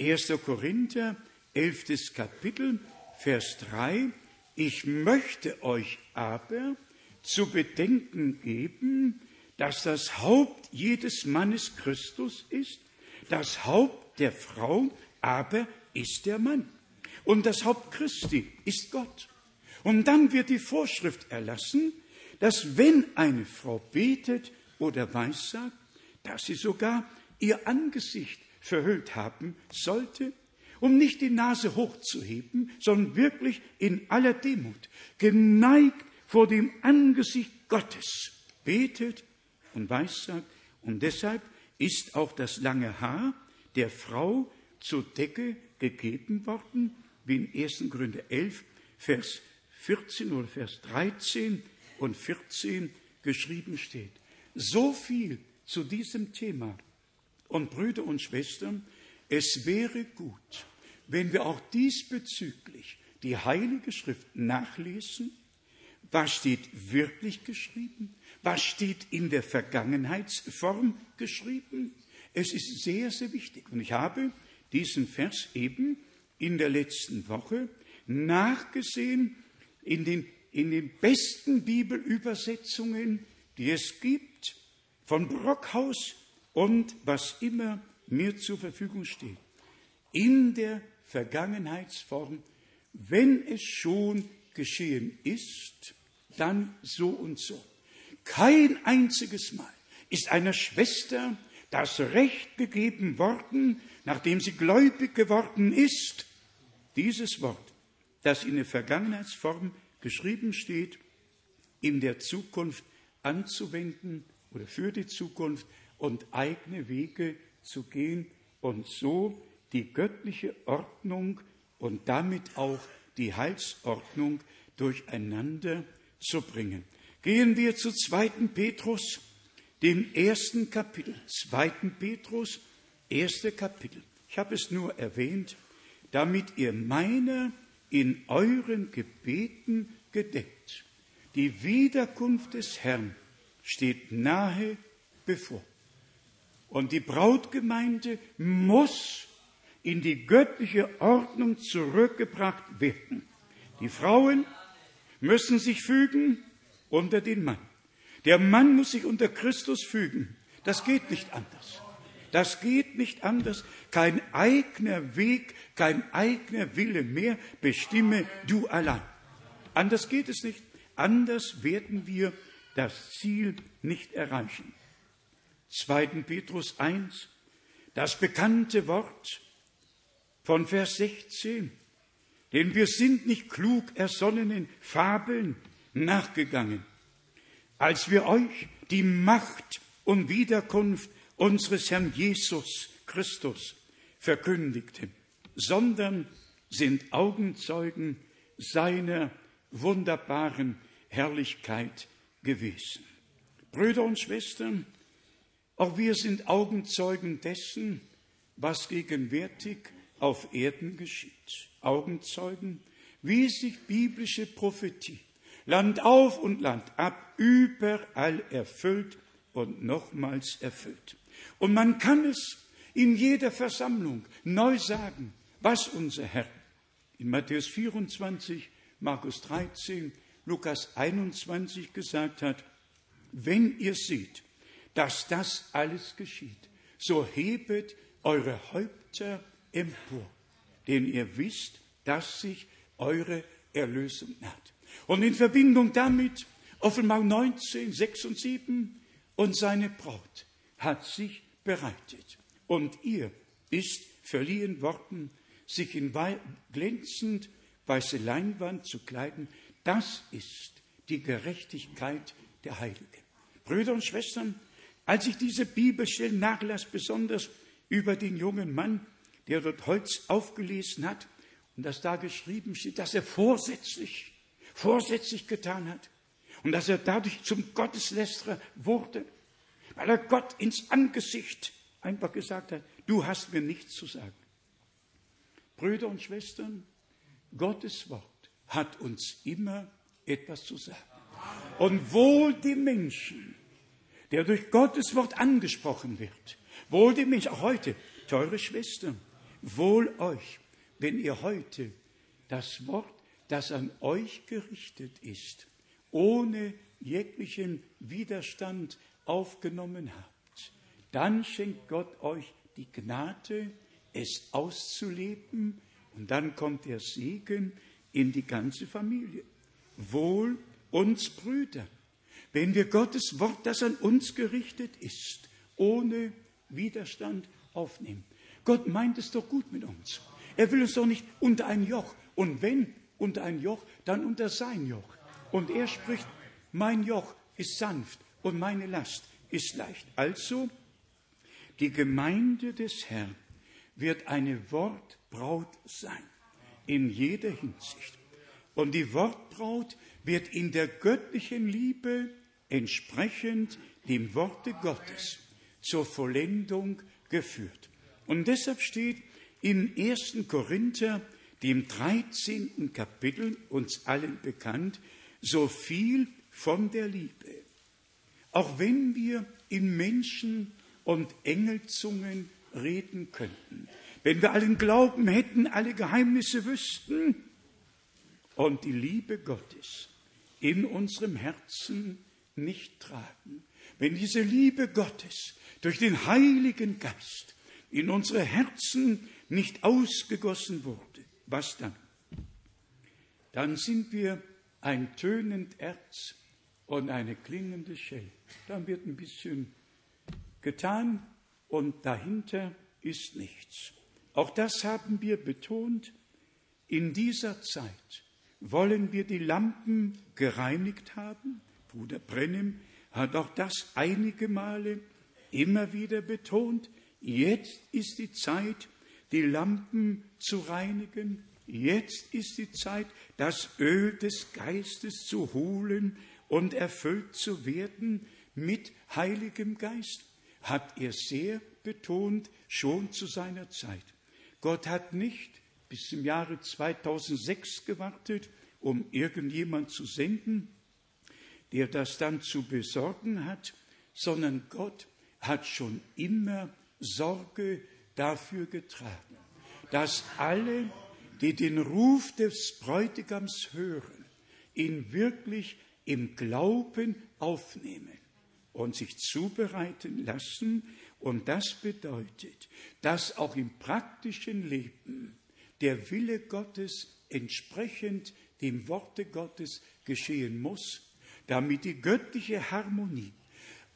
1. Korinther, elftes Kapitel, Vers 3, ich möchte euch aber zu bedenken geben, dass das Haupt jedes Mannes Christus ist, das Haupt der Frau aber ist der Mann. Und das Haupt Christi ist Gott. Und dann wird die Vorschrift erlassen, dass wenn eine Frau betet oder weissagt, dass sie sogar ihr Angesicht verhüllt haben sollte, um nicht die Nase hochzuheben, sondern wirklich in aller Demut, geneigt vor dem Angesicht Gottes, betet und weissagt. Und deshalb ist auch das lange Haar der Frau zur Decke gegeben worden, wie in 1. Gründe 11, Vers 14 oder Vers 13 und 14 geschrieben steht. So viel zu diesem Thema. Und Brüder und Schwestern, es wäre gut, wenn wir auch diesbezüglich die Heilige Schrift nachlesen. Was steht wirklich geschrieben? Was steht in der Vergangenheitsform geschrieben? Es ist sehr, sehr wichtig. Und ich habe diesen Vers eben in der letzten Woche nachgesehen in den, in den besten Bibelübersetzungen, die es gibt, von Brockhaus und was immer mir zur Verfügung steht. In der Vergangenheitsform, wenn es schon geschehen ist, dann so und so. Kein einziges Mal ist einer Schwester das Recht gegeben worden, nachdem sie gläubig geworden ist, dieses Wort, das in der Vergangenheitsform geschrieben steht, in der Zukunft anzuwenden oder für die Zukunft und eigene Wege zu gehen und so die göttliche Ordnung und damit auch die Heilsordnung durcheinander zu bringen. Gehen wir zu 2. Petrus, dem ersten Kapitel. 2. Petrus, erste Kapitel. Ich habe es nur erwähnt, damit ihr meiner in euren Gebeten gedeckt. Die Wiederkunft des Herrn steht nahe bevor. Und die Brautgemeinde muss in die göttliche Ordnung zurückgebracht werden. Die Frauen müssen sich fügen unter den Mann. Der Mann muss sich unter Christus fügen. Das geht nicht anders. Das geht nicht anders. Kein eigener Weg, kein eigener Wille mehr bestimme du allein. Anders geht es nicht. Anders werden wir das Ziel nicht erreichen. 2. Petrus 1, das bekannte Wort von Vers 16. Denn wir sind nicht klug ersonnenen Fabeln nachgegangen, als wir euch die Macht und Wiederkunft unseres Herrn Jesus Christus verkündigten, sondern sind Augenzeugen seiner wunderbaren Herrlichkeit gewesen. Brüder und Schwestern, auch wir sind Augenzeugen dessen, was gegenwärtig auf Erden geschieht. Augenzeugen, wie sich biblische Prophetie Land auf und Land ab überall erfüllt und nochmals erfüllt. Und man kann es in jeder Versammlung neu sagen, was unser Herr in Matthäus 24, Markus 13, Lukas 21 gesagt hat, wenn ihr seht, dass das alles geschieht, so hebet eure Häupter empor, denn ihr wisst, dass sich eure Erlösung naht. Und in Verbindung damit Offenbarung 19, 6 und 7 und seine Braut hat sich bereitet. Und ihr ist verliehen worden, sich in glänzend weiße Leinwand zu kleiden. Das ist die Gerechtigkeit der Heiligen. Brüder und Schwestern, als ich diese Bibelstellen nachlas, besonders über den jungen Mann, der dort Holz aufgelesen hat und dass da geschrieben steht, dass er vorsätzlich, vorsätzlich getan hat und dass er dadurch zum Gotteslästerer wurde, weil er Gott ins Angesicht einfach gesagt hat, du hast mir nichts zu sagen. Brüder und Schwestern, Gottes Wort hat uns immer etwas zu sagen. Und wohl die Menschen, der durch Gottes Wort angesprochen wird. Wohl dem Menschen, auch heute, teure Schwestern, wohl euch, wenn ihr heute das Wort, das an euch gerichtet ist, ohne jeglichen Widerstand aufgenommen habt, dann schenkt Gott euch die Gnade, es auszuleben, und dann kommt der Segen in die ganze Familie. Wohl uns Brüdern, wenn wir Gottes Wort, das an uns gerichtet ist, ohne Widerstand aufnehmen. Gott meint es doch gut mit uns. Er will uns doch nicht unter ein Joch. Und wenn unter ein Joch, dann unter sein Joch. Und er spricht, mein Joch ist sanft und meine Last ist leicht. Also, die Gemeinde des Herrn wird eine Wortbraut sein, in jeder Hinsicht. Und die Wortbraut wird in der göttlichen Liebe entsprechend dem Worte Gottes zur Vollendung geführt. Und deshalb steht in 1. Korinther, dem 13. Kapitel, uns allen bekannt, so viel von der Liebe. Auch wenn wir in Menschen und Engelzungen reden könnten, wenn wir allen Glauben hätten, alle Geheimnisse wüssten und die Liebe Gottes in unserem Herzen nicht tragen. Wenn diese Liebe Gottes durch den Heiligen Geist in unsere Herzen nicht ausgegossen wurde, was dann? Dann sind wir ein tönend Erz und eine klingende Schelle. Dann wird ein bisschen getan und dahinter ist nichts. Auch das haben wir betont. In dieser Zeit wollen wir die Lampen gereinigt haben, Bruder Brennim hat auch das einige Male immer wieder betont. Jetzt ist die Zeit, die Lampen zu reinigen. Jetzt ist die Zeit, das Öl des Geistes zu holen und erfüllt zu werden mit Heiligem Geist, hat er sehr betont, schon zu seiner Zeit. Gott hat nicht bis zum Jahre 2006 gewartet, um irgendjemand zu senden, der das dann zu besorgen hat, sondern Gott hat schon immer Sorge dafür getragen, dass alle, die den Ruf des Bräutigams hören, ihn wirklich im Glauben aufnehmen und sich zubereiten lassen. Und das bedeutet, dass auch im praktischen Leben der Wille Gottes entsprechend dem Worte Gottes geschehen muss, damit die göttliche Harmonie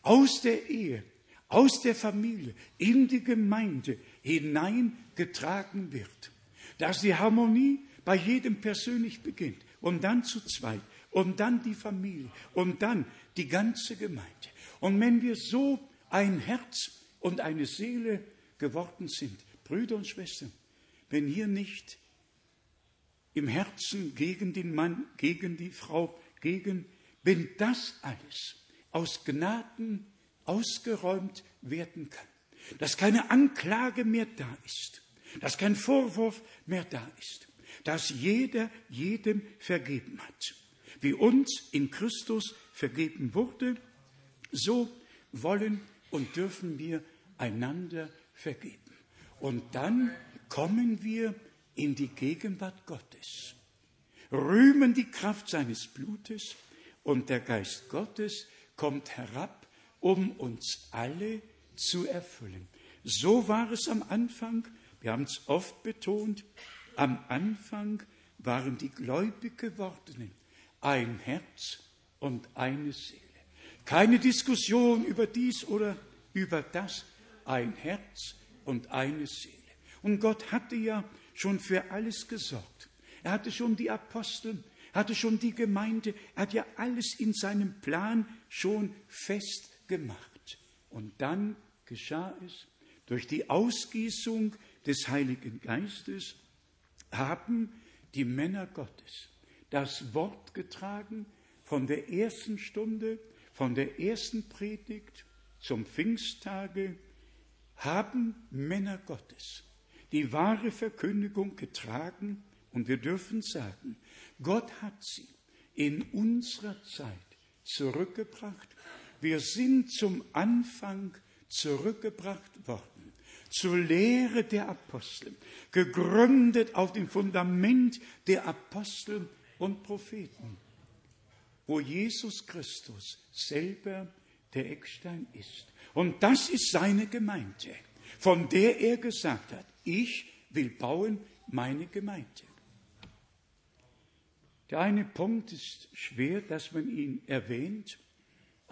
aus der Ehe, aus der Familie, in die Gemeinde hineingetragen wird. Dass die Harmonie bei jedem persönlich beginnt und dann zu zweit und dann die Familie und dann die ganze Gemeinde. Und wenn wir so ein Herz und eine Seele geworden sind, Brüder und Schwestern, wenn hier nicht im Herzen gegen den Mann, gegen die Frau, gegen, wenn das alles aus Gnaden ausgeräumt werden kann, dass keine Anklage mehr da ist, dass kein Vorwurf mehr da ist, dass jeder jedem vergeben hat. Wie uns in Christus vergeben wurde, so wollen und dürfen wir einander vergeben. Und dann kommen wir in die Gegenwart Gottes, rühmen die Kraft seines Blutes und der Geist Gottes kommt herab, um uns alle zu erfüllen. So war es am Anfang, wir haben es oft betont, am Anfang waren die gläubig gewordenen ein Herz und eine Seele. Keine Diskussion über dies oder über das, ein Herz und eine Seele. Und Gott hatte ja schon für alles gesorgt. Er hatte schon die Apostel, hatte schon die Gemeinde, er hat ja alles in seinem Plan schon festgemacht. Und dann geschah es, durch die Ausgießung des Heiligen Geistes haben die Männer Gottes das Wort getragen von der ersten Stunde, von der ersten Predigt zum Pfingsttage, haben Männer Gottes die wahre Verkündigung getragen und wir dürfen sagen, Gott hat sie in unserer Zeit zurückgebracht. Wir sind zum Anfang zurückgebracht worden, zur Lehre der Apostel, gegründet auf dem Fundament der Apostel und Propheten, wo Jesus Christus selber der Eckstein ist. Und das ist seine Gemeinde, von der er gesagt hat, ich will bauen meine Gemeinde. Der eine Punkt ist schwer, dass man ihn erwähnt,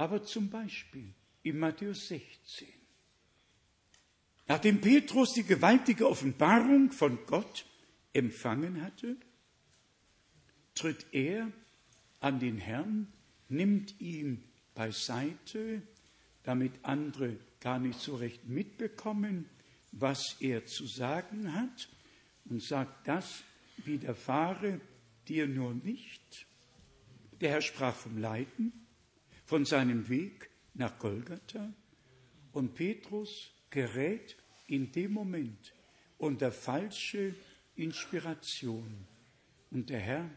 aber zum Beispiel in Matthäus 16. Nachdem Petrus die gewaltige Offenbarung von Gott empfangen hatte, tritt er an den Herrn, nimmt ihn beiseite, damit andere gar nicht so recht mitbekommen, was er zu sagen hat und sagt, das widerfahre dir nur nicht. Der Herr sprach vom Leiden, von seinem Weg nach Golgatha und Petrus gerät in dem Moment unter falsche Inspiration. Und der Herr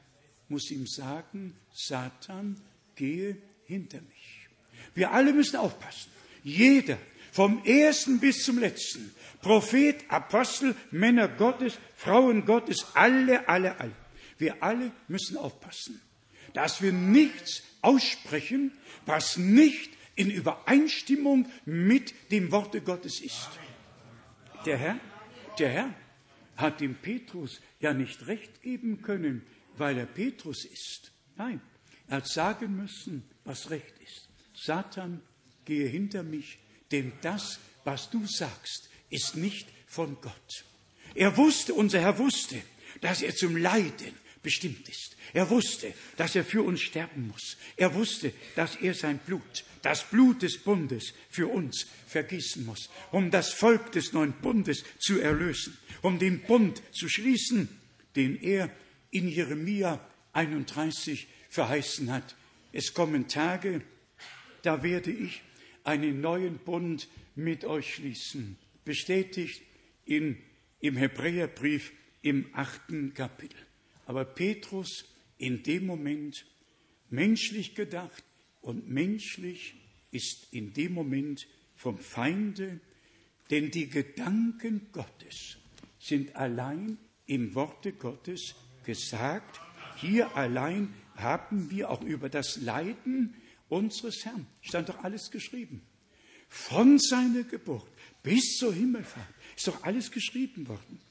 muss ihm sagen, Satan, gehe hinter mich. Wir alle müssen aufpassen. Jeder, vom ersten bis zum letzten. Prophet, Apostel, Männer Gottes, Frauen Gottes, alle, alle, alle. Wir alle müssen aufpassen, dass wir nichts aussprechen, was nicht in Übereinstimmung mit dem Worte Gottes ist. Der Herr, der Herr hat dem Petrus ja nicht recht geben können, weil er Petrus ist. Nein, er hat sagen müssen, was recht ist. Satan, gehe hinter mich, denn das, was du sagst, ist nicht von Gott. Er wusste, unser Herr wusste, dass er zum Leiden bestimmt ist. Er wusste, dass er für uns sterben muss. Er wusste, dass er sein Blut das Blut des Bundes für uns vergießen muss, um das Volk des neuen Bundes zu erlösen, um den Bund zu schließen, den er in Jeremia 31 verheißen hat. Es kommen Tage, da werde ich einen neuen Bund mit euch schließen, bestätigt in, im Hebräerbrief im achten Kapitel. Aber Petrus in dem Moment menschlich gedacht und menschlich ist in dem Moment vom Feinde, denn die Gedanken Gottes sind allein im Worte Gottes gesagt. Hier allein haben wir auch über das Leiden unseres Herrn, stand doch alles geschrieben. Von seiner Geburt bis zur Himmelfahrt ist doch alles geschrieben worden.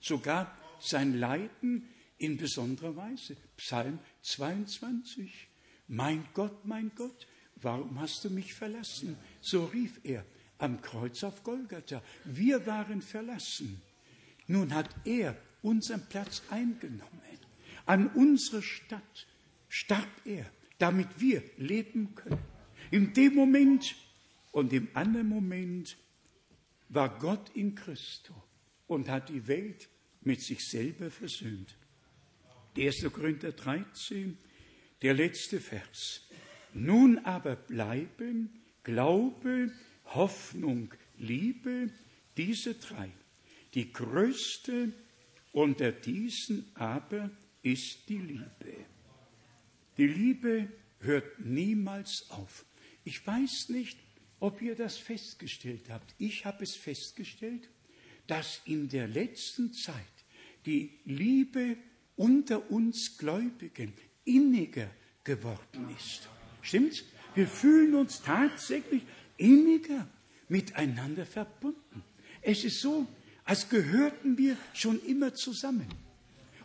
Sogar sein Leiden in besonderer Weise. Psalm 22. Mein Gott, mein Gott, warum hast du mich verlassen? So rief er am Kreuz auf Golgatha. Wir waren verlassen. Nun hat er unseren Platz eingenommen. An unserer Stadt starb er, damit wir leben können. In dem Moment und im anderen Moment war Gott in Christo und hat die Welt mit sich selber versöhnt. 1. Korinther 13, der letzte Vers. Nun aber bleiben Glaube, Hoffnung, Liebe, diese drei. Die größte unter diesen aber ist die Liebe. Die Liebe hört niemals auf. Ich weiß nicht, ob ihr das festgestellt habt. Ich habe es festgestellt, dass in der letzten Zeit die Liebe unter uns Gläubigen inniger geworden ist. Stimmt's? Wir fühlen uns tatsächlich inniger miteinander verbunden. Es ist so, als gehörten wir schon immer zusammen.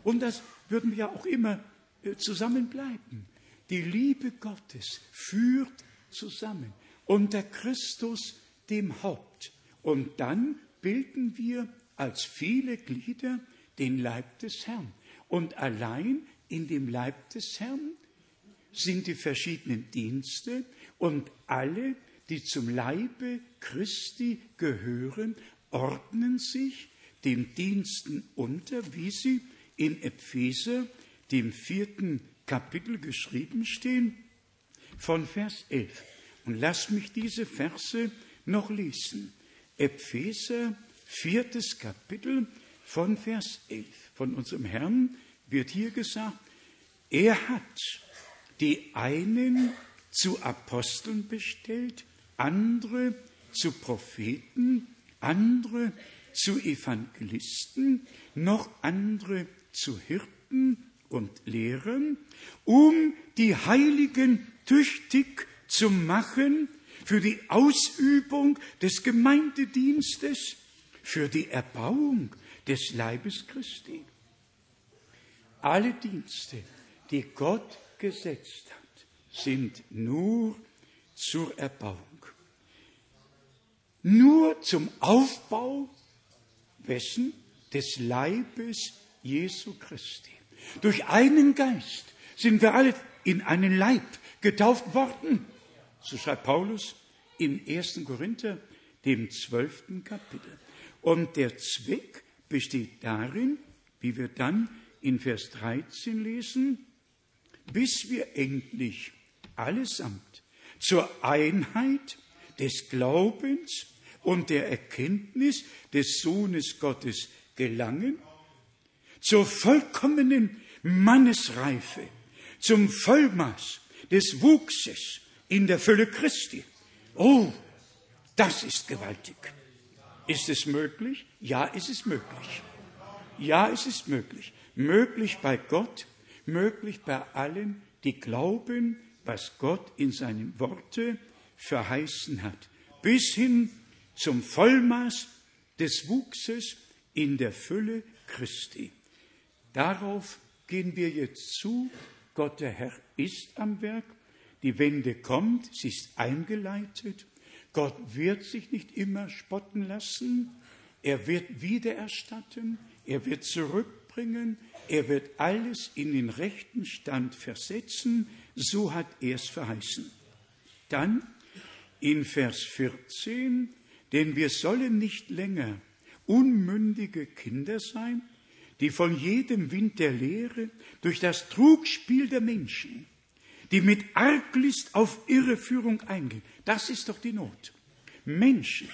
Und das würden wir auch immer äh, zusammenbleiben. Die Liebe Gottes führt zusammen unter Christus dem Haupt. Und dann bilden wir als viele Glieder den Leib des Herrn. Und allein in dem Leib des Herrn sind die verschiedenen Dienste und alle, die zum Leibe Christi gehören, ordnen sich den Diensten unter, wie sie in Epheser, dem vierten Kapitel geschrieben stehen, von Vers 11. Und lass mich diese Verse noch lesen. Epheser, viertes Kapitel von Vers 11. Von unserem Herrn wird hier gesagt, er hat die einen zu Aposteln bestellt, andere zu Propheten, andere zu Evangelisten, noch andere zu Hirten und Lehrern, um die Heiligen tüchtig zu machen für die Ausübung des Gemeindedienstes, für die Erbauung des Leibes Christi. Alle Dienste, die Gott gesetzt hat, sind nur zur Erbauung. Nur zum Aufbau wessen? Des Leibes Jesu Christi. Durch einen Geist sind wir alle in einen Leib getauft worden. So schreibt Paulus im 1. Korinther, dem zwölften Kapitel. Und der Zweck besteht darin, wie wir dann in Vers 13 lesen, bis wir endlich allesamt zur Einheit des Glaubens und der Erkenntnis des Sohnes Gottes gelangen, zur vollkommenen Mannesreife, zum Vollmaß des Wuchses in der Fülle Christi. Oh, das ist gewaltig. Ist es möglich? Ja, es ist möglich. Ja, es ist möglich. Möglich bei Gott, möglich bei allen, die glauben, was Gott in seinen Worte verheißen hat. Bis hin zum Vollmaß des Wuchses in der Fülle Christi. Darauf gehen wir jetzt zu. Gott der Herr ist am Werk. Die Wende kommt, sie ist eingeleitet. Gott wird sich nicht immer spotten lassen. Er wird wiedererstatten. Er wird zurückbringen. Er wird alles in den rechten Stand versetzen. So hat er es verheißen. Dann in Vers 14, denn wir sollen nicht länger unmündige Kinder sein, die von jedem Wind der Lehre durch das Trugspiel der Menschen, die mit Arglist auf Irreführung eingehen. Das ist doch die Not. Menschen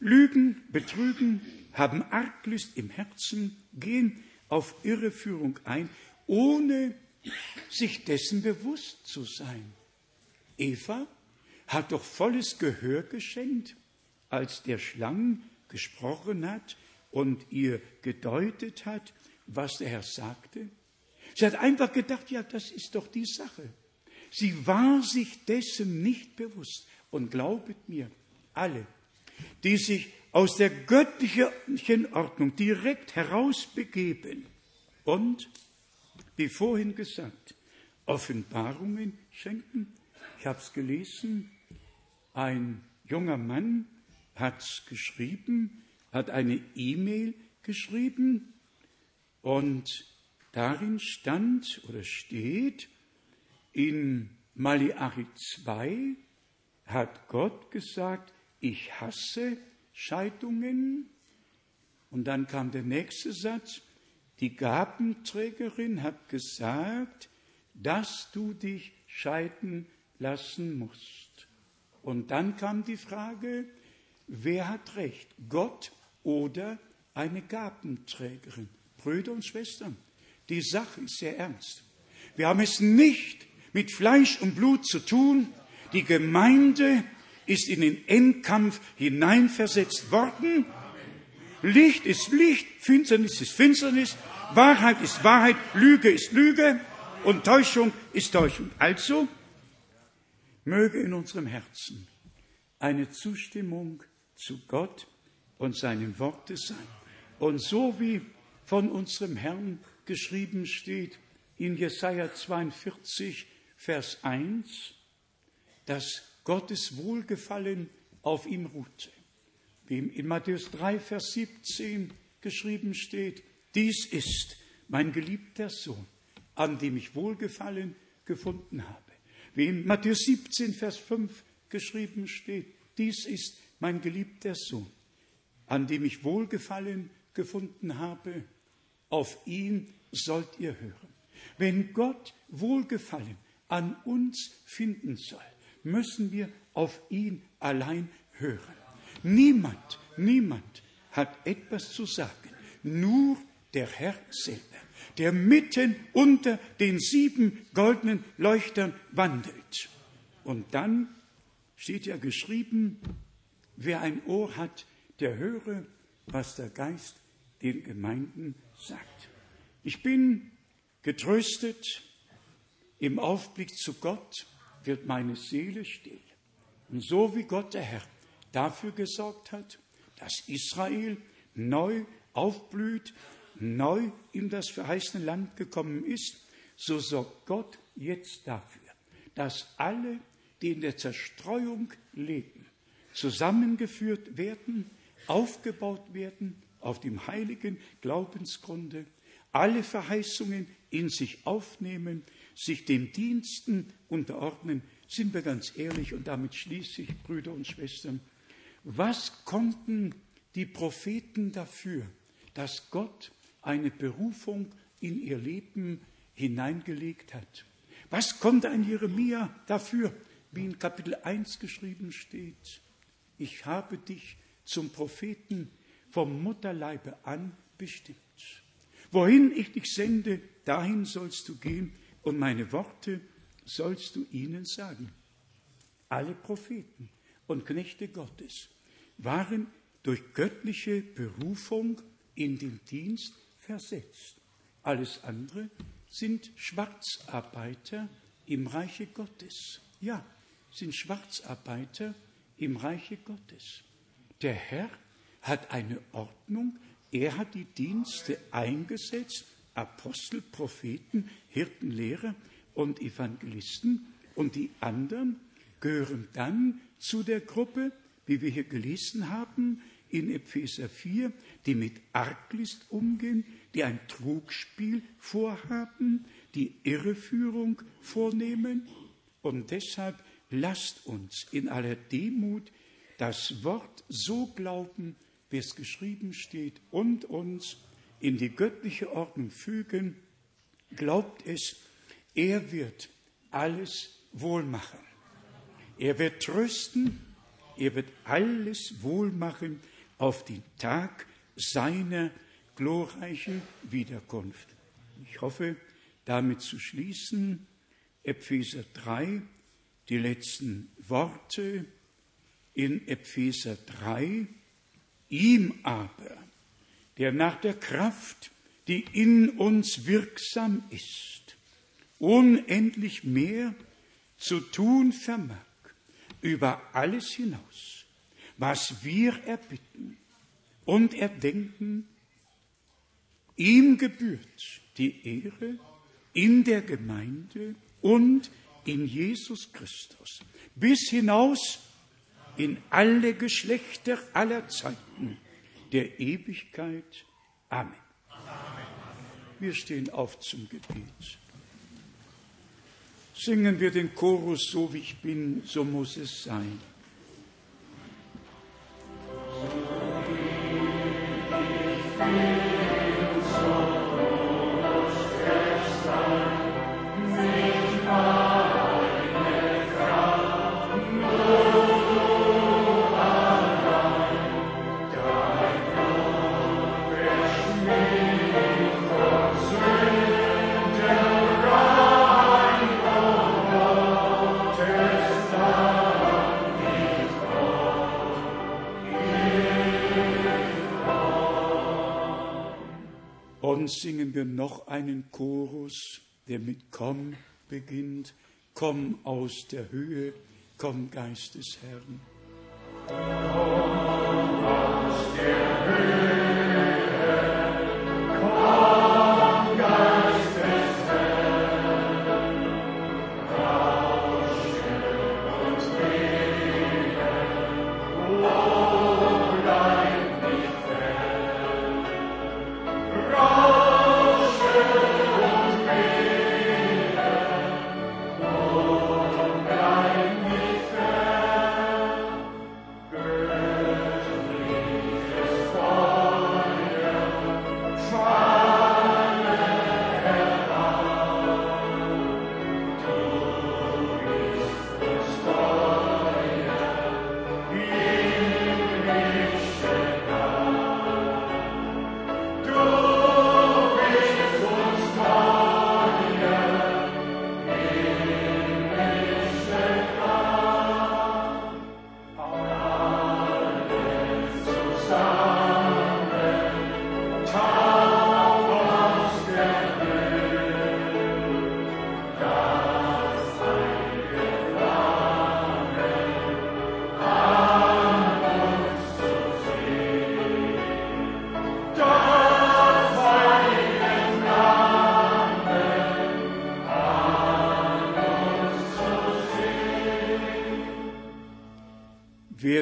lügen, betrügen, haben Arglist im Herzen, gehen auf Irreführung ein, ohne sich dessen bewusst zu sein. Eva hat doch volles Gehör geschenkt, als der Schlangen gesprochen hat und ihr gedeutet hat, was der Herr sagte. Sie hat einfach gedacht, ja, das ist doch die Sache. Sie war sich dessen nicht bewusst. Und glaubet mir, alle, die sich aus der göttlichen Ordnung direkt herausbegeben und, wie vorhin gesagt, Offenbarungen schenken. Ich habe es gelesen, ein junger Mann hat geschrieben, hat eine E-Mail geschrieben und darin stand oder steht, in Maliachi 2 hat Gott gesagt, ich hasse Scheidungen. Und dann kam der nächste Satz, die Gabenträgerin hat gesagt, dass du dich scheiden lassen musst. Und dann kam die Frage, wer hat recht, Gott oder eine Gabenträgerin? Brüder und Schwestern, die Sache ist sehr ernst. Wir haben es nicht mit Fleisch und Blut zu tun. Die Gemeinde ist in den Endkampf hineinversetzt worden. Licht ist Licht, Finsternis ist Finsternis, Wahrheit ist Wahrheit, Lüge ist Lüge und Täuschung ist Täuschung. Also möge in unserem Herzen eine Zustimmung zu Gott und seinem Worte sein. Und so wie von unserem Herrn geschrieben steht in Jesaja 42, Vers 1, dass Gottes Wohlgefallen auf ihm ruhte. Wie in Matthäus 3, Vers 17 geschrieben steht, dies ist mein geliebter Sohn, an dem ich Wohlgefallen gefunden habe. Wie in Matthäus 17, Vers 5 geschrieben steht, dies ist mein geliebter Sohn, an dem ich Wohlgefallen gefunden habe, auf ihn sollt ihr hören. Wenn Gott Wohlgefallen an uns finden soll, müssen wir auf ihn allein hören. Niemand, niemand hat etwas zu sagen, nur der Herr selber, der mitten unter den sieben goldenen Leuchtern wandelt. Und dann steht ja geschrieben, wer ein Ohr hat, der höre, was der Geist den Gemeinden sagt. Ich bin getröstet im Aufblick zu Gott, wird meine Seele still. Und so wie Gott der Herr dafür gesorgt hat, dass Israel neu aufblüht, neu in das verheißene Land gekommen ist, so sorgt Gott jetzt dafür, dass alle, die in der Zerstreuung leben, zusammengeführt werden, aufgebaut werden auf dem heiligen Glaubensgrunde, alle Verheißungen in sich aufnehmen, sich den Diensten unterordnen, sind wir ganz ehrlich, und damit schließe ich, Brüder und Schwestern, was konnten die Propheten dafür, dass Gott eine Berufung in ihr Leben hineingelegt hat? Was konnte ein Jeremia dafür, wie in Kapitel 1 geschrieben steht? Ich habe dich zum Propheten vom Mutterleibe an bestimmt. Wohin ich dich sende, dahin sollst du gehen und meine Worte sollst du ihnen sagen. Alle Propheten und Knechte Gottes waren durch göttliche Berufung in den Dienst versetzt. Alles andere sind Schwarzarbeiter im Reiche Gottes. Ja, sind Schwarzarbeiter im Reiche Gottes. Der Herr hat eine Ordnung, er hat die Dienste eingesetzt Apostel, Propheten, Hirten, Lehrer und Evangelisten. Und die anderen gehören dann zu der Gruppe, wie wir hier gelesen haben, in Epheser 4, die mit Arglist umgehen, die ein Trugspiel vorhaben, die Irreführung vornehmen. Und deshalb lasst uns in aller Demut das Wort so glauben, wie es geschrieben steht, und uns in die göttliche Ordnung fügen. Glaubt es, er wird alles wohl machen. Er wird trösten, er wird alles wohl machen auf den Tag seiner glorreichen Wiederkunft. Ich hoffe, damit zu schließen, Epheser 3, die letzten Worte in Epheser 3. Ihm aber, der nach der Kraft, die in uns wirksam ist, unendlich mehr zu tun vermag, über alles hinaus, was wir erbitten und erdenken, ihm gebührt die Ehre in der Gemeinde und in Jesus Christus. Bis hinaus in alle Geschlechter aller Zeiten der Ewigkeit. Amen. Wir stehen auf zum Gebet. Singen wir den Chorus, so wie ich bin, so muss es sein. Singen wir noch einen Chorus, der mit Komm beginnt. Komm aus der Höhe, komm Geist des Herrn. Komm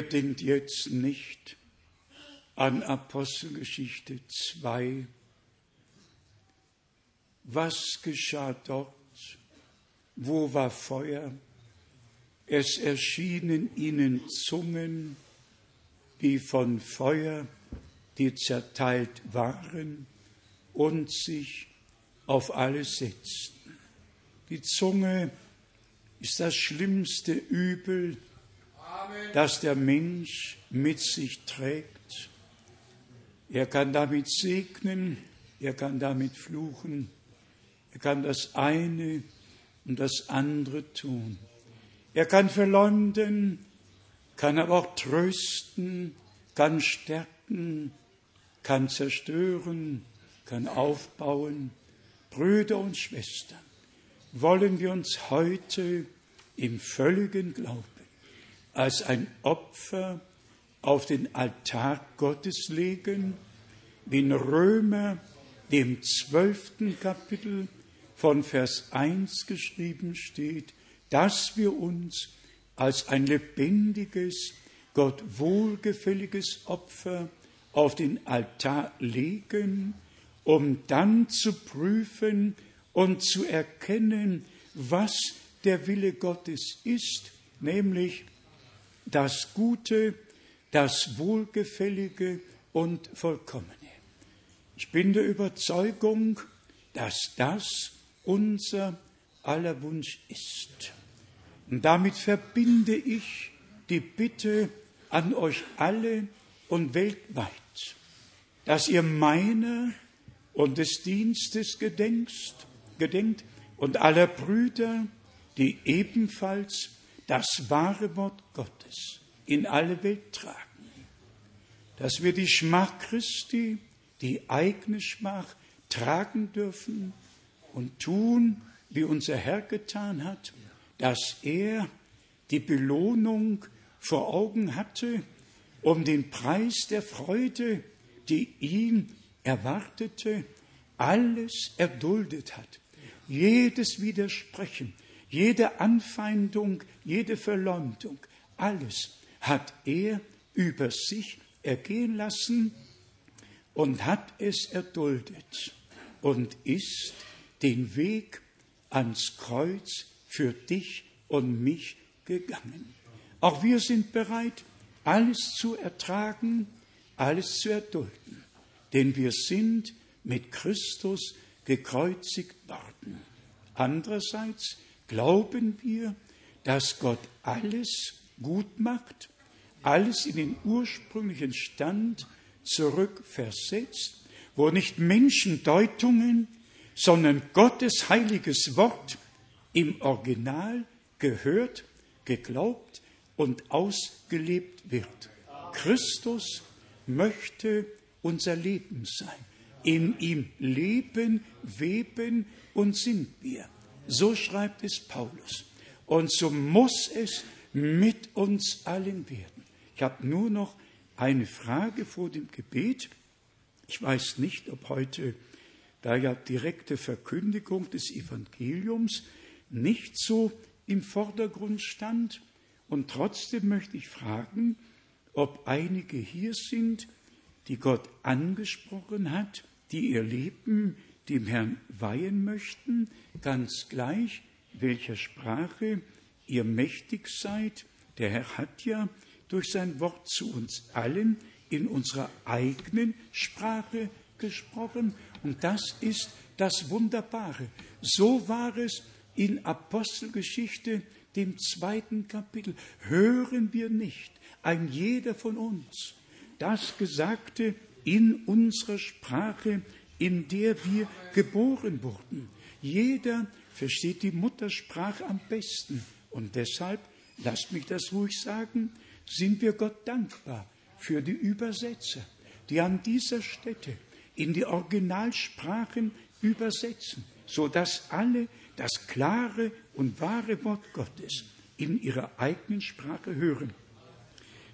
denkt jetzt nicht an Apostelgeschichte 2. Was geschah dort? Wo war Feuer? Es erschienen ihnen Zungen, die von Feuer, die zerteilt waren und sich auf alles setzten. Die Zunge ist das schlimmste Übel, das der Mensch mit sich trägt. Er kann damit segnen, er kann damit fluchen, er kann das eine und das andere tun. Er kann verleumden, kann aber auch trösten, kann stärken, kann zerstören, kann aufbauen. Brüder und Schwestern, wollen wir uns heute im völligen Glauben als ein Opfer auf den Altar Gottes legen, wie in Römer, dem zwölften Kapitel von Vers 1 geschrieben steht, dass wir uns als ein lebendiges, Gott wohlgefälliges Opfer auf den Altar legen, um dann zu prüfen und zu erkennen, was der Wille Gottes ist nämlich das Gute, das Wohlgefällige und Vollkommene. Ich bin der Überzeugung, dass das unser aller Wunsch ist. Und damit verbinde ich die Bitte an euch alle und weltweit, dass ihr meiner und des Dienstes gedenkst, gedenkt und aller Brüder, die ebenfalls das wahre Wort Gottes in alle Welt tragen, dass wir die Schmach Christi, die eigene Schmach tragen dürfen und tun, wie unser Herr getan hat, dass er die Belohnung vor Augen hatte, um den Preis der Freude, die ihn erwartete, alles erduldet hat. Jedes Widersprechen, jede Anfeindung, jede Verleumdung, alles hat er über sich ergehen lassen und hat es erduldet und ist den Weg ans Kreuz für dich und mich gegangen. Auch wir sind bereit, alles zu ertragen, alles zu erdulden, denn wir sind mit Christus gekreuzigt worden. Andererseits glauben wir, dass Gott alles gut macht, alles in den ursprünglichen Stand zurückversetzt, wo nicht Menschendeutungen, sondern Gottes heiliges Wort im Original gehört, geglaubt und ausgelebt wird. Christus möchte unser Leben sein. In ihm leben, weben und sind wir. So schreibt es Paulus. Und so muss es mit uns allen werden. Ich habe nur noch eine Frage vor dem Gebet. Ich weiß nicht, ob heute, da ja direkte Verkündigung des Evangeliums nicht so im Vordergrund stand, und trotzdem möchte ich fragen, ob einige hier sind, die Gott angesprochen hat, die ihr Leben dem Herrn weihen möchten, ganz gleich, welcher Sprache ihr mächtig seid. Der Herr hat ja durch sein Wort zu uns allen in unserer eigenen Sprache gesprochen. Und das ist das Wunderbare. So war es in Apostelgeschichte, dem zweiten Kapitel. Hören wir nicht, ein jeder von uns, das Gesagte in unserer Sprache, in der wir geboren wurden. Jeder versteht die Muttersprache am besten. Und deshalb, lasst mich das ruhig sagen, sind wir Gott dankbar für die Übersetzer, die an dieser Stätte in die Originalsprachen übersetzen, so dass alle das klare und wahre Wort Gottes in ihrer eigenen Sprache hören.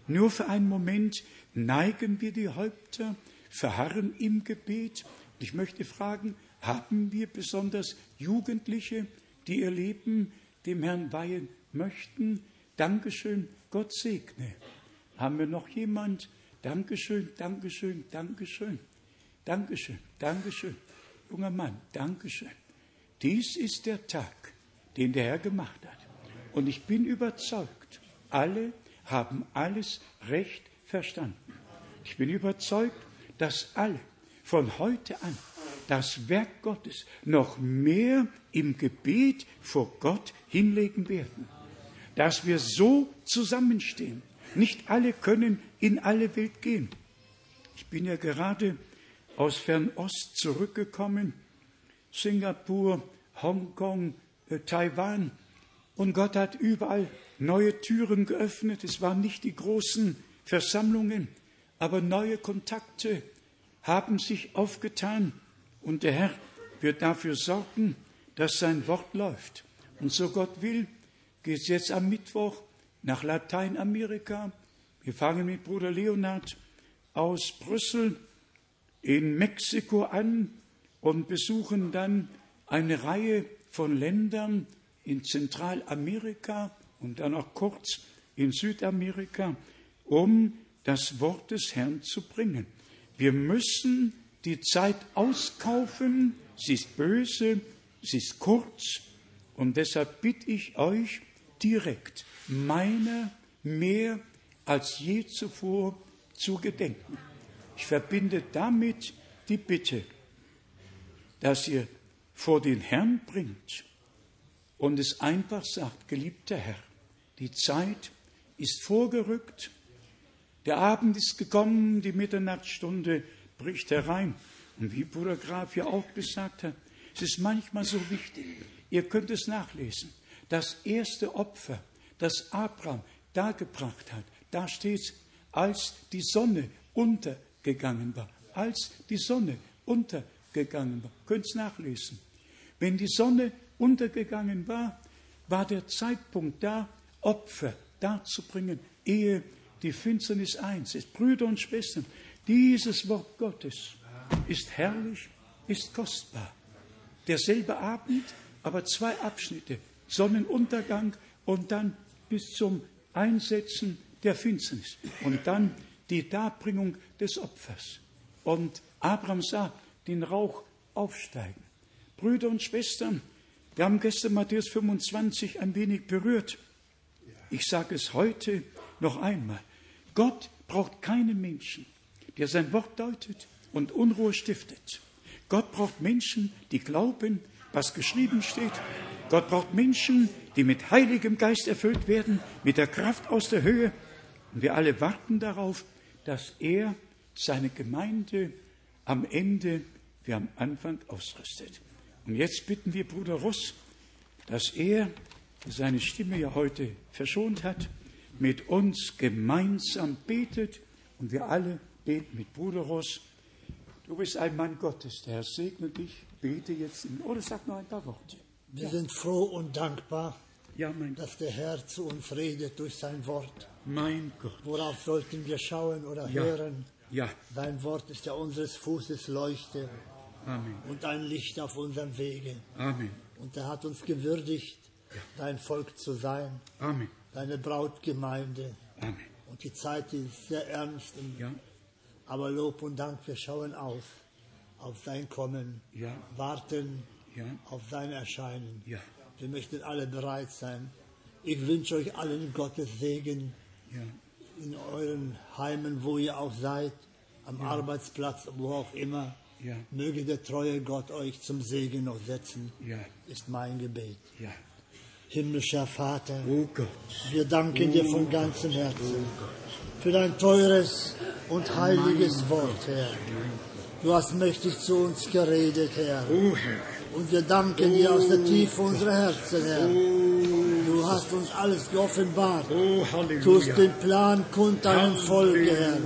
Nur für einen Moment neigen wir die Häupter, verharren im Gebet. Ich möchte fragen, haben wir besonders Jugendliche, die ihr Leben dem Herrn weihen möchten? Dankeschön, Gott segne. Haben wir noch jemand? Dankeschön, Dankeschön, Dankeschön, Dankeschön, Dankeschön. Junger Mann, Dankeschön. Dies ist der Tag, den der Herr gemacht hat. Und ich bin überzeugt, alle haben alles recht verstanden. Ich bin überzeugt, dass alle von heute an das Werk Gottes noch mehr im Gebet vor Gott hinlegen werden. Dass wir so zusammenstehen. Nicht alle können in alle Welt gehen. Ich bin ja gerade aus Fernost zurückgekommen Singapur, Hongkong, äh, Taiwan. Und Gott hat überall neue Türen geöffnet. Es waren nicht die großen Versammlungen, aber neue Kontakte haben sich aufgetan. Und der Herr wird dafür sorgen, dass sein Wort läuft. Und so Gott will, geht es jetzt am Mittwoch nach Lateinamerika. Wir fangen mit Bruder Leonard aus Brüssel in Mexiko an und besuchen dann eine Reihe von Ländern in Zentralamerika und dann auch kurz in Südamerika, um das Wort des Herrn zu bringen. Wir müssen die Zeit auskaufen, sie ist böse, sie ist kurz und deshalb bitte ich euch, direkt meiner mehr als je zuvor zu gedenken. Ich verbinde damit die Bitte, dass ihr vor den Herrn bringt und es einfach sagt, geliebter Herr, die Zeit ist vorgerückt, der Abend ist gekommen, die Mitternachtsstunde bricht herein. Und wie Bruder Graf ja auch gesagt hat, es ist manchmal so wichtig, ihr könnt es nachlesen, das erste Opfer, das Abraham dargebracht hat, da steht es, als die Sonne untergegangen war, als die Sonne untergegangen war. Könnt es nachlesen. Wenn die Sonne untergegangen war, war der Zeitpunkt da, Opfer darzubringen, ehe die Finsternis eins ist. Brüder und Schwestern, dieses Wort Gottes ist herrlich, ist kostbar. Derselbe Abend, aber zwei Abschnitte, Sonnenuntergang und dann bis zum Einsetzen der Finsternis und dann die Darbringung des Opfers. Und Abraham sah den Rauch aufsteigen. Brüder und Schwestern, wir haben gestern Matthäus 25 ein wenig berührt. Ich sage es heute noch einmal. Gott braucht keinen Menschen, der sein Wort deutet und Unruhe stiftet. Gott braucht Menschen, die glauben, was geschrieben steht. Gott braucht Menschen, die mit Heiligem Geist erfüllt werden, mit der Kraft aus der Höhe. Und wir alle warten darauf, dass er seine Gemeinde am Ende wie am Anfang ausrüstet. Und jetzt bitten wir Bruder Russ, dass er, seine Stimme ja heute verschont hat, mit uns gemeinsam betet und wir alle beten mit Bruder Ross. Du bist ein Mann Gottes, der Herr segne dich, bete jetzt in, oder sag noch ein paar Worte. Wir ja. sind froh und dankbar, ja, dass der Herr zu uns redet durch sein Wort. Mein Gott. Worauf sollten wir schauen oder ja. hören? Ja. Dein Wort ist ja unseres Fußes Leuchte Amen. und ein Licht auf unserem Wege. Amen. Und er hat uns gewürdigt, dein Volk zu sein. Amen deine Brautgemeinde. Amen. Und die Zeit ist sehr ernst. Ja. Aber Lob und Dank, wir schauen auf, auf dein Kommen, ja. warten ja. auf dein Erscheinen. Ja. Wir möchten alle bereit sein. Ich wünsche euch allen Gottes Segen in euren Heimen, wo ihr auch seid, am Arbeitsplatz, wo auch immer. Möge der treue Gott euch zum Segen noch setzen, ist mein Gebet. Himmlischer Vater, oh wir danken dir von ganzem Herzen für dein teures und heiliges Wort, Herr. Du hast mächtig zu uns geredet, Herr. Und wir danken dir aus der Tiefe unserer Herzen, Herr. Du hast uns alles geoffenbart. Halleluja. Tust den Plan kund deinem Volke, Herr.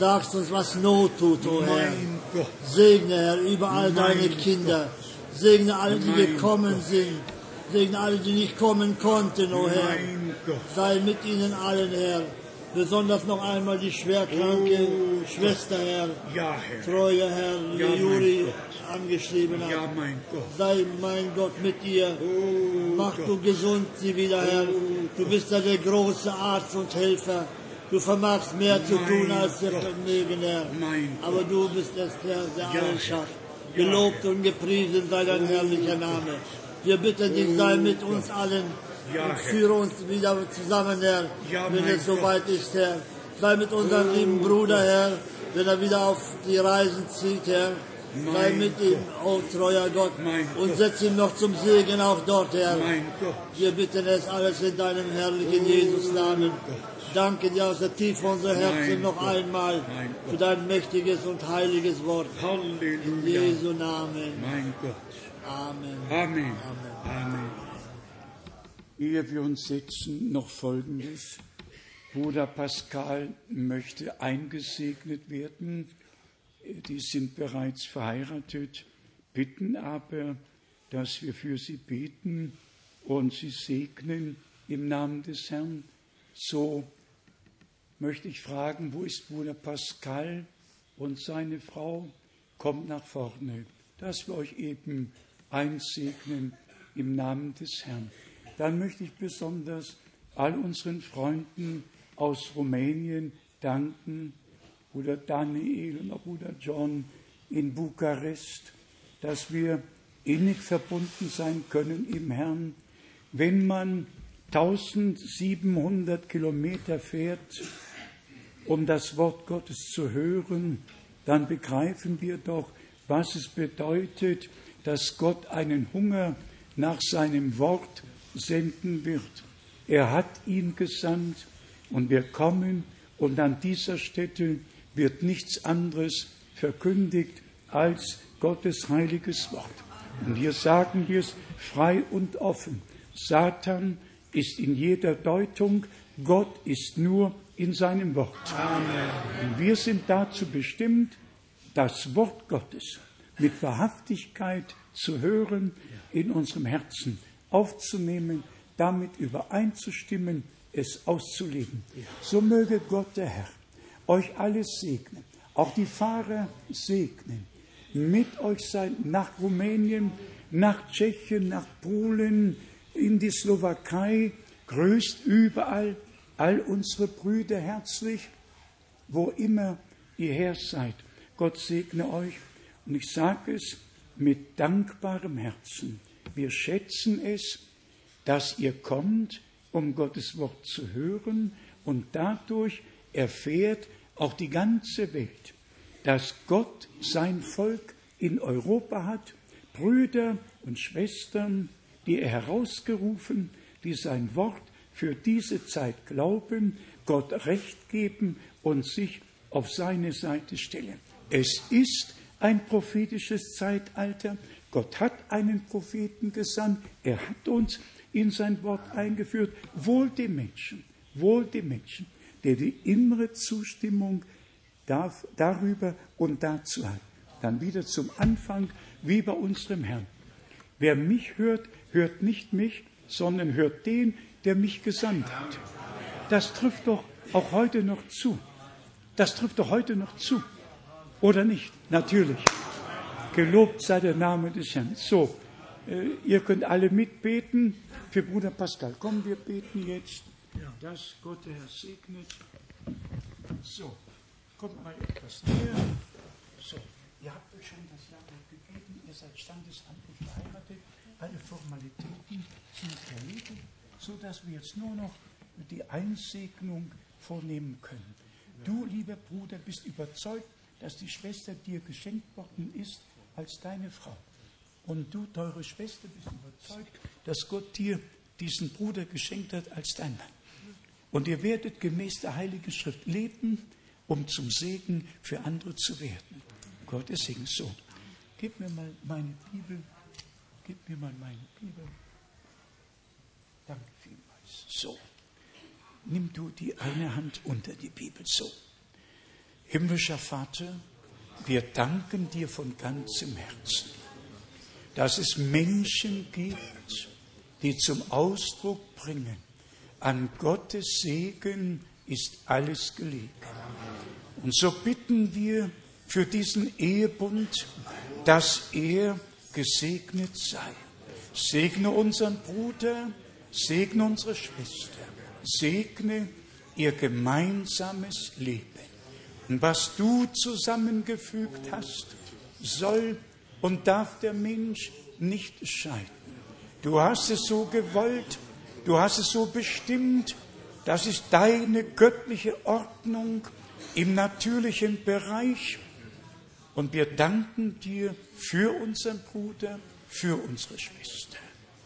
Sagst uns, was Not tut, o oh Herr. Segne, Herr, überall deine Kinder. Segne alle, die gekommen sind Segne alle, die nicht kommen konnten, o oh Herr. Sei mit ihnen allen, Herr. Besonders noch einmal die schwerkranke oh, Schwester, Herr. Ja, Herr. Treue Herr, die ja, Juri angeschrieben hat. Ja, mein Gott. Sei, mein Gott, mit ihr. Oh, Mach Gott. du gesund sie wieder, Herr. Oh, du bist ja der große Arzt und Helfer. Du vermagst mehr zu tun als der Vermögen, Herr. Aber du bist es, Herr, der ja, alles schafft. Gelobt und gepriesen sei dein herrlicher Name. Wir bitten dich, sei mit uns allen und führe uns wieder zusammen, Herr, wenn es soweit ist, Herr. Sei mit unserem lieben Bruder, Herr, wenn er wieder auf die Reisen zieht, Herr. Sei mit ihm, oh treuer Gott, und setz ihn noch zum Segen auch dort, Herr. Wir bitten es alles in deinem herrlichen Jesus-Namen. Danke dir aus der Tiefe unserer Herzen noch einmal für dein mächtiges und heiliges Wort. In Jesu Namen. Mein Gott. Amen. Amen. Amen. Ehe wir uns setzen, noch Folgendes. Bruder Pascal möchte eingesegnet werden. Die sind bereits verheiratet, bitten aber, dass wir für sie beten und sie segnen im Namen des Herrn. So möchte ich fragen, wo ist Bruder Pascal und seine Frau? Kommt nach vorne, dass wir euch eben einsegnen im Namen des Herrn. Dann möchte ich besonders all unseren Freunden aus Rumänien danken, Bruder Daniel und Bruder John in Bukarest, dass wir innig verbunden sein können im Herrn, wenn man 1700 Kilometer fährt, um das Wort Gottes zu hören, dann begreifen wir doch, was es bedeutet, dass Gott einen Hunger nach seinem Wort senden wird. Er hat ihn gesandt und wir kommen und an dieser Stätte wird nichts anderes verkündigt als Gottes heiliges Wort. Und hier sagen wir es frei und offen. Satan ist in jeder Deutung, Gott ist nur in seinem Wort. Amen. Und wir sind dazu bestimmt, das Wort Gottes mit Wahrhaftigkeit zu hören, in unserem Herzen aufzunehmen, damit übereinzustimmen, es auszuleben. So möge Gott der Herr euch alles segnen, auch die Fahrer segnen, mit euch sein nach Rumänien, nach Tschechien, nach Polen, in die Slowakei, grüßt überall all unsere Brüder herzlich, wo immer ihr her seid. Gott segne euch und ich sage es mit dankbarem Herzen. Wir schätzen es, dass ihr kommt, um Gottes Wort zu hören und dadurch erfährt auch die ganze Welt, dass Gott sein Volk in Europa hat, Brüder und Schwestern, die er herausgerufen, die sein Wort für diese Zeit glauben, Gott Recht geben und sich auf seine Seite stellen. Es ist ein prophetisches Zeitalter. Gott hat einen Propheten gesandt. Er hat uns in sein Wort eingeführt. Wohl dem Menschen, wohl dem Menschen, der die innere Zustimmung darf, darüber und dazu hat. Dann wieder zum Anfang, wie bei unserem Herrn. Wer mich hört, hört nicht mich, sondern hört den, der mich gesandt hat. Das trifft doch auch heute noch zu. Das trifft doch heute noch zu. Oder nicht? Natürlich. Gelobt sei der Name des Herrn. So, äh, ihr könnt alle mitbeten für Bruder Pascal. Komm, wir beten jetzt, dass Gott der Herr segnet. So, kommt mal etwas näher. So, ihr habt euch schon das Jahrbuch gegeben, ihr seid standesamtlich verheiratet, alle Formalitäten sind erledigt, sodass wir jetzt nur noch die Einsegnung vornehmen können. Du, lieber Bruder, bist überzeugt, dass die Schwester dir geschenkt worden ist als deine Frau. Und du, teure Schwester, bist überzeugt, dass Gott dir diesen Bruder geschenkt hat als dein Mann. Und ihr werdet gemäß der Heiligen Schrift leben, um zum Segen für andere zu werden. Gott ist Segen. So, gib mir mal meine Bibel. Gib mir mal meine Bibel. Danke vielmals. So, nimm du die eine Hand unter die Bibel. So. Himmlischer Vater, wir danken dir von ganzem Herzen dass es Menschen gibt, die zum Ausdruck bringen, an Gottes Segen ist alles gelegen. Und so bitten wir für diesen Ehebund, dass er gesegnet sei. Segne unseren Bruder, segne unsere Schwester, segne ihr gemeinsames Leben. Was du zusammengefügt hast, soll und darf der Mensch nicht scheiden. Du hast es so gewollt, du hast es so bestimmt, das ist deine göttliche Ordnung im natürlichen Bereich. Und wir danken dir für unseren Bruder, für unsere Schwester.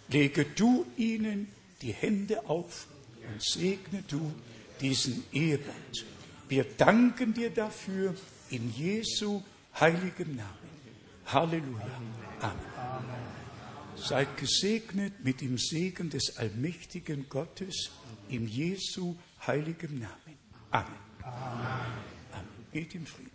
Lege du ihnen die Hände auf und segne du diesen Ehebund. Wir danken dir dafür in Jesu heiligem Namen. Halleluja. Amen. Seid gesegnet mit dem Segen des allmächtigen Gottes in Jesu heiligem Namen. Amen. Amen. Geht im Frieden.